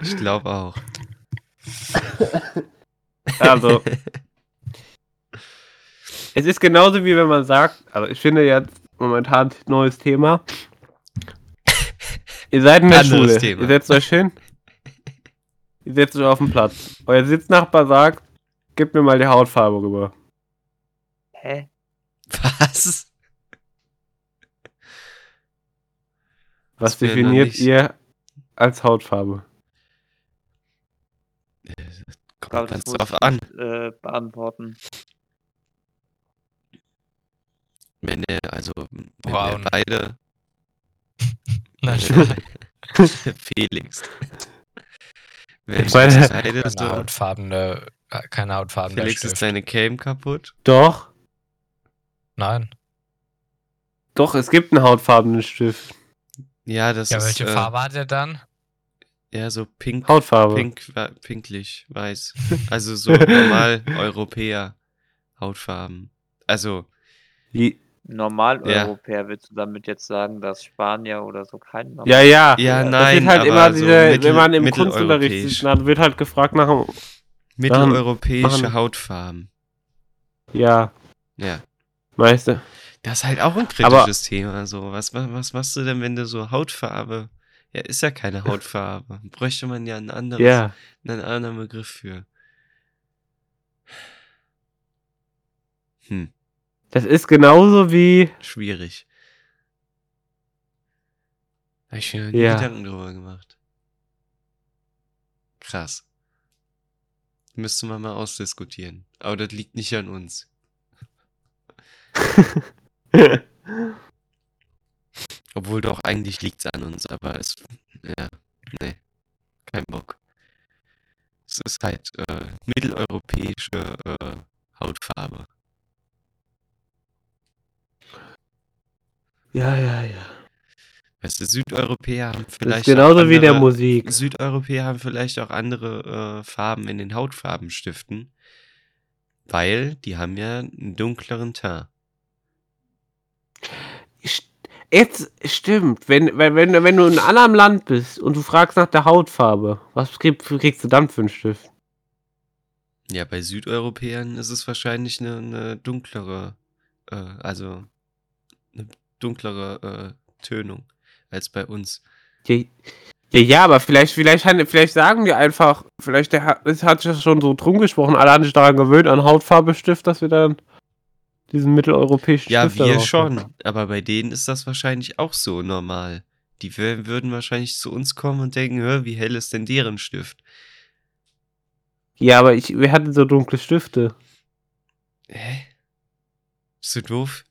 ich glaube auch. Also, es ist genauso wie wenn man sagt, also ich finde jetzt momentan neues Thema. Ihr seid in der Anderes Schule, Thema. ihr setzt euch hin, ihr setzt euch auf den Platz. Euer Sitznachbar sagt, gib mir mal die Hautfarbe rüber. Hä? Was? Was definiert ihr als Hautfarbe? Kommt ganz drauf an. Äh, beantworten. Wenn er, also, wenn Braun. wir beide. Na, wenn Felix. Wenn beide keine so. hautfarbene, äh, keine hautfarbene Felix ist Stift. seine Cam kaputt. Doch, Nein. doch, es gibt einen hautfarbenen Stift. Ja, das Ja, ist. welche äh, Farbe hat er dann? Ja, so pink. Hautfarbe. Pink, pinklich, weiß. Also so normal Europäer Hautfarben. Also, Je- Normaleuropäer, willst du damit jetzt sagen, dass Spanier oder so kein Ja, ja. ja, das nein, wird halt aber immer so diese, mittel- wenn man im Kunstunterricht sitzt, dann wird halt gefragt nach dem, mitteleuropäische Hautfarben. ja, Ja. Meister. Das ist halt auch ein Aber- kritisches Thema. So, was, was, was machst du denn, wenn du so Hautfarbe. Ja, ist ja keine Hautfarbe. Bräuchte man ja ein anderes, Ja. einen anderen Begriff für. Hm, Das ist genauso wie, schwierig. Habe ich mir Ja. Gedanken drüber gemacht. Krass. Müsste man mal ausdiskutieren. Aber das liegt nicht an uns. Obwohl doch eigentlich liegt's an uns, aber es. Ja, nee. Kein Bock. Es ist halt äh, mitteleuropäische äh, Hautfarbe. ja, ja, ja. Weißt du, Südeuropäer haben vielleicht. genauso auch wie der andere- Musik. Südeuropäer haben vielleicht auch andere äh, Farben in den Hautfarbenstiften. Weil die haben ja einen dunkleren Teint. Jetzt stimmt, wenn, wenn, wenn, wenn du in einem anderen Land bist und du fragst nach der Hautfarbe, was krieg, kriegst du dann für einen Stift? Ja, bei Südeuropäern ist es wahrscheinlich eine, eine dunklere, äh, also eine dunklere äh, Tönung als bei uns. Ja, ja, ja, aber vielleicht, vielleicht, vielleicht sagen die einfach, vielleicht hat- es hat sich das schon so drum gesprochen, alle haben sich daran gewöhnt, an Hautfarbestift, dass wir dann diesen mitteleuropäischen Ja, Stift da wir drauf machen. schon, aber bei denen ist das wahrscheinlich auch so normal. Die wür- würden wahrscheinlich zu uns kommen und denken, hör, wie hell ist denn deren Stift? Ja, aber ich, wir hatten so dunkle Stifte. Hä? Bist du doof?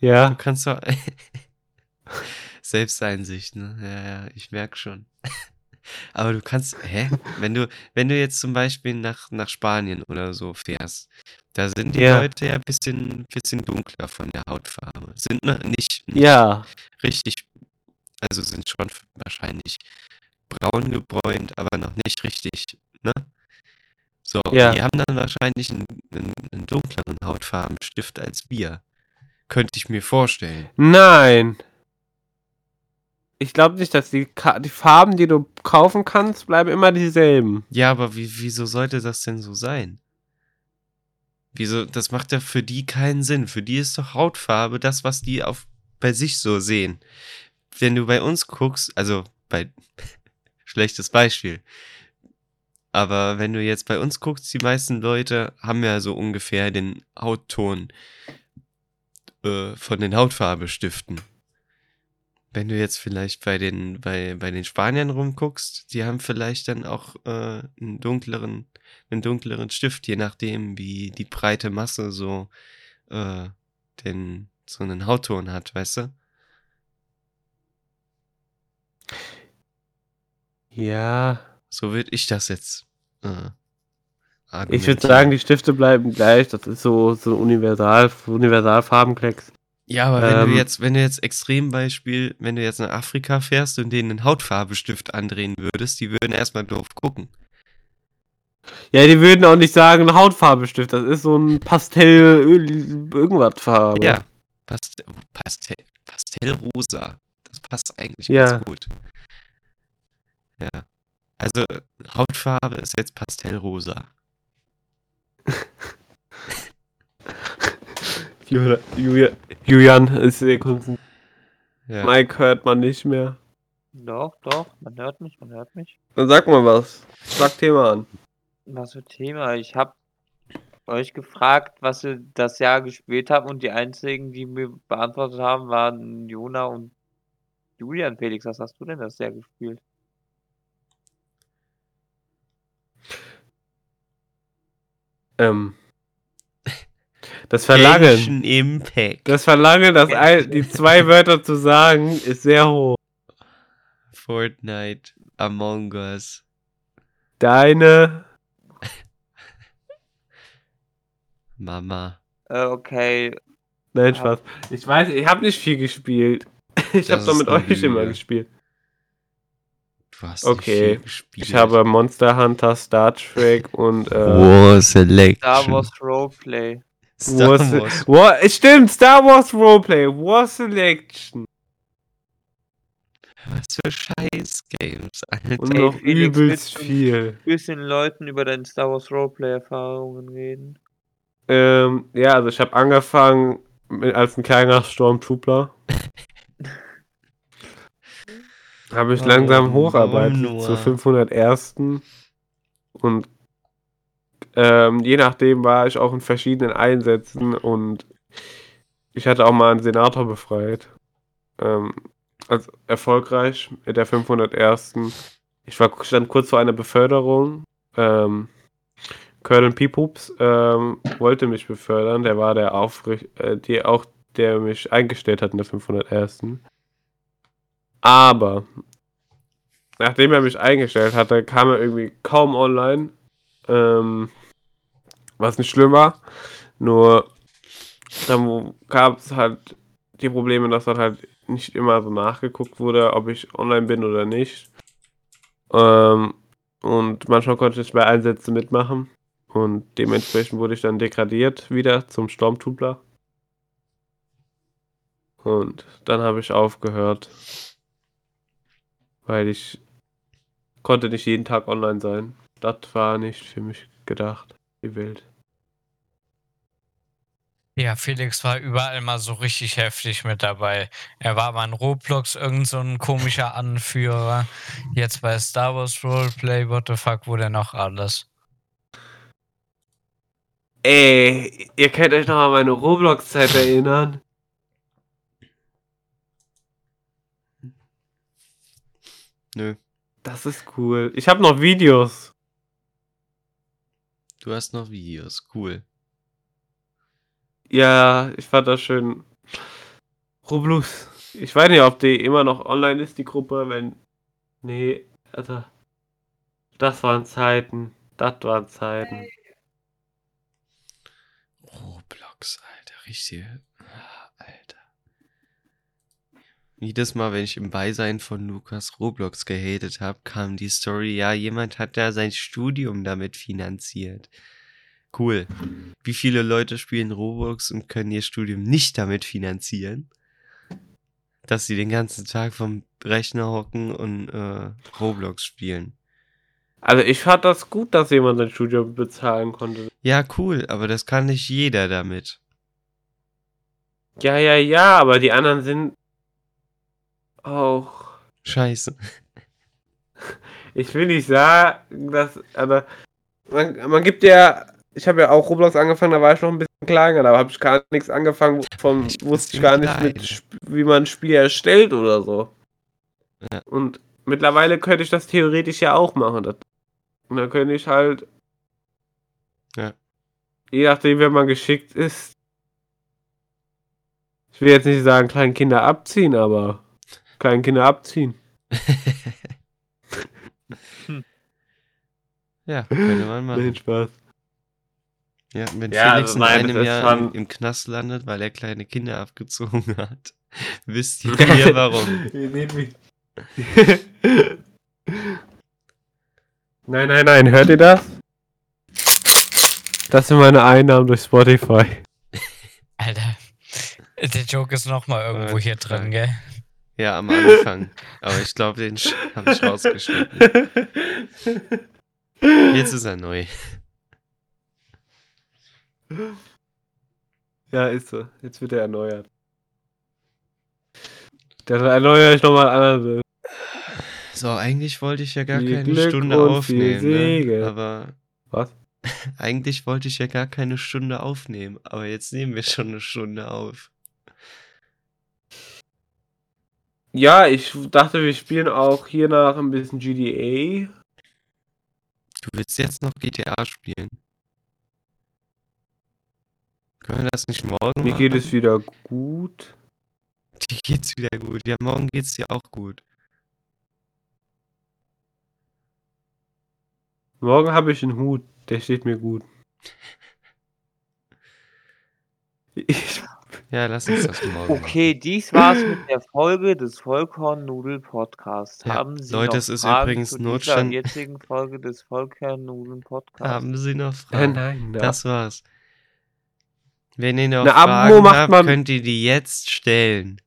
Du Ja. kannst doch. Selbsteinsicht, ne? Ja, ja, ich merk schon. Aber du kannst, hä? Wenn du, wenn du jetzt zum Beispiel nach, nach Spanien oder so fährst, da sind die Ja. Leute ja ein bisschen, bisschen dunkler von der Hautfarbe. Sind noch nicht, nicht Ja. richtig, also sind schon wahrscheinlich braun gebräunt, aber noch nicht richtig, ne? So, Ja. die haben dann wahrscheinlich einen, einen, einen dunkleren Hautfarbenstift als wir. Könnte ich mir vorstellen. Nein. Ich glaube nicht, dass die, die Farben, die du kaufen kannst, bleiben immer dieselben. Ja, aber wie, wieso sollte das denn so sein? Wieso, das macht ja für die keinen Sinn. Für die ist doch Hautfarbe das, was die auf, bei sich so sehen. Wenn du bei uns guckst, also bei, schlechtes Beispiel. Aber wenn du jetzt bei uns guckst, die meisten Leute haben ja so ungefähr den Hautton äh, von den Hautfarbestiften. Wenn du jetzt vielleicht bei den, bei, bei den Spaniern rumguckst, die haben vielleicht dann auch äh, einen dunkleren, einen dunkleren Stift, je nachdem, wie die breite Masse so äh, den, so einen Hautton hat, weißt du? Ja. So würde ich das jetzt. Äh, Ich würde sagen, die Stifte bleiben gleich. Das ist so, so ein Universal, Universalfarbenklecks. Ja, aber wenn Ähm, du jetzt, wenn du jetzt Extrembeispiel, wenn du jetzt nach Afrika fährst und denen einen Hautfarbestift andrehen würdest, die würden erstmal doof gucken. Ja, die würden auch nicht sagen, Hautfarbestift. Das ist so ein Pastell, irgendwas Farbe. Ja. Pastel, Pastel, Pastellrosa. Das passt eigentlich Ja. ganz gut. Ja. Also Hautfarbe ist jetzt Pastellrosa. Julia, Julia, Julian ist sehr konzentriert. Ja. Mike hört man nicht mehr. Doch, doch, man hört mich, man hört mich. Dann sag mal was. Sag Thema an. Was für Thema? Ich habe euch gefragt, was ihr das Jahr gespielt habt und die einzigen, die mir beantwortet haben, waren Jona und Julian. Felix, was hast du denn das Jahr gespielt? Ähm. Das Verlangen. Genshin Impact. Das Verlangen, das ein, die zwei Wörter zu sagen, ist sehr hoch. Fortnite. Among Us. Deine. Mama. Okay, Nein. Spaß. Ich weiß, ich habe nicht viel gespielt. Ich habe doch mit euch immer gespielt. Du hast Okay, nicht viel gespielt. Ich habe Monster Hunter, Star Trek und äh, War Selection. Star Wars Roleplay. Star War, Wars. War, stimmt, Star Wars Roleplay, War Selection Was für Scheiß-Games, Alter. und Ey, noch Felix, übelst willst du- viel. Bisschen Leuten über deine Star Wars Roleplay-Erfahrungen reden. Ähm, ja, also ich habe angefangen mit, als ein kleiner Stormtrooper. habe ich Oh, langsam nur? zur 501. Und ähm, je nachdem war ich auch in verschiedenen Einsätzen und ich hatte auch mal einen Senator befreit. Ähm, als erfolgreich mit der 501. Ich war, stand kurz vor einer Beförderung. Ähm, Colonel Pipups ähm, wollte mich befördern. Der war der Aufricht, äh, die auch der mich eingestellt hat in der 501. Aber nachdem er mich eingestellt hatte, kam er irgendwie kaum online. Ähm, was nicht schlimm war. Nur dann gab es halt die Probleme, dass dann halt nicht immer so nachgeguckt wurde, ob ich online bin oder nicht. Ähm, und manchmal konnte ich bei Einsätzen mitmachen. Und dementsprechend wurde ich dann degradiert wieder zum Stormtrooper. Und dann habe ich aufgehört. Weil ich konnte nicht jeden Tag online sein. Das war nicht für mich gedacht. Die Welt. Ja, Felix war überall mal so richtig heftig mit dabei. Er war mal in Roblox irgend so ein komischer Anführer. Jetzt bei Star Wars Roleplay, what the fuck, wo der noch alles? Ey, ihr könnt euch noch an meine Roblox-Zeit erinnern. Nö. Das ist cool. Ich habe noch Videos. Du hast noch Videos. Cool. Ja, ich fand das schön. Roblox. Ich weiß nicht, ob die immer noch online ist, die Gruppe, wenn. Nee, also. Das waren Zeiten. Das waren Zeiten. Roblox, Alter. Richtig. Alter. Jedes Mal, wenn ich im Beisein von Lukas Roblox gehatet habe, kam die Story, ja, jemand hat da sein Studium damit finanziert. Cool. Wie viele Leute spielen Roblox und können ihr Studium nicht damit finanzieren? dass sie den ganzen Tag vom Rechner hocken und äh, Roblox spielen. Also ich fand das gut, dass jemand sein Studium bezahlen konnte. Ja, cool, aber das kann nicht jeder damit. Ja, ja, ja, aber die anderen sind auch. Scheiße. Ich will nicht sagen, dass. Aber man, man gibt ja. Ich habe ja auch Roblox angefangen, da war ich noch ein bisschen kleiner, da habe ich gar nichts angefangen, von Ich wusste ich gar nicht, mit, wie man ein Spiel erstellt oder so. Ja. Und mittlerweile könnte ich das theoretisch ja auch machen. Das, und dann könnte ich halt. Ja. Je nachdem, wenn man geschickt ist. Ich will jetzt nicht sagen, kleine Kinder abziehen, aber kleine Kinder abziehen. ja, könnte man machen. Nein, Spaß. Ja, wenn Ja, Felix also in nein, einem das ist Jahr im, schon- im Knast landet, weil er kleine Kinder abgezogen hat, wisst ihr warum. nein, nein, nein, hört ihr das? Das sind meine Einnahmen durch Spotify. Alter. Der Joke ist nochmal irgendwo hier drin, gell? Ja, am Anfang. Aber ich glaube, den habe ich rausgeschnitten. Jetzt ist er neu. Ja, ist so. Jetzt wird er erneuert. Dann erneuere ich nochmal andere. So, eigentlich wollte ich ja gar Viel keine Glück Stunde aufnehmen. Ne? Aber Was? eigentlich wollte ich ja gar keine Stunde aufnehmen. Aber jetzt nehmen wir schon eine Stunde auf. Ja, ich dachte, wir spielen auch hier nach ein bisschen GDA. Du willst jetzt noch GTA spielen? Können wir das nicht morgen Mir machen? geht es wieder gut. Dir geht's wieder gut. Ja, morgen geht's dir auch gut. Morgen habe ich einen Hut, der steht mir gut. Ich, Ja, lass uns das morgen Okay, dies war's mit der Folge des Vollkorn-Nudel-Podcasts. Ja, Haben Sie Leute, noch es ist Fragen übrigens zu Notstand- jetzigen Folge des machen. Vollkorn-Nudel-Podcasts? Haben Sie noch äh, Fragen? nein, na, Das war's. Wenn ihr noch Eine Abo Fragen macht habt, man- könnt ihr die jetzt stellen.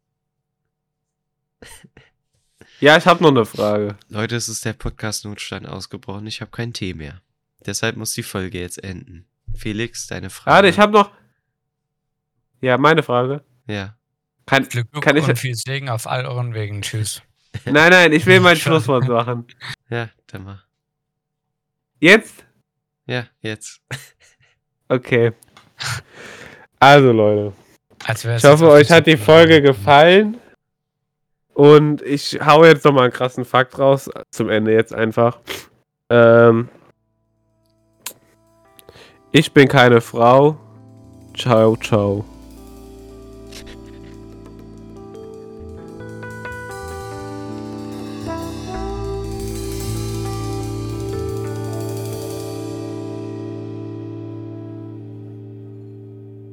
ja, ich habe noch eine Frage. Leute, es ist der Podcast-Notstand ausgebrochen. Ich habe keinen Tee mehr. Deshalb muss die Folge jetzt enden. Felix, deine Frage. Warte, ich habe noch. Ja, meine Frage. Ja. Kann, Glück kann ich. und viel Segen auf all euren Wegen. Tschüss. Nein, nein, ich will mein. Schlusswort machen. Ja, dann mach. Jetzt? Ja, jetzt. Okay. Also, Leute. Ich hoffe, euch hat die. Folge gefallen. Und ich hau jetzt nochmal einen krassen Fakt raus. Zum Ende jetzt einfach. Ähm, ich bin keine Frau. Ciao, ciao.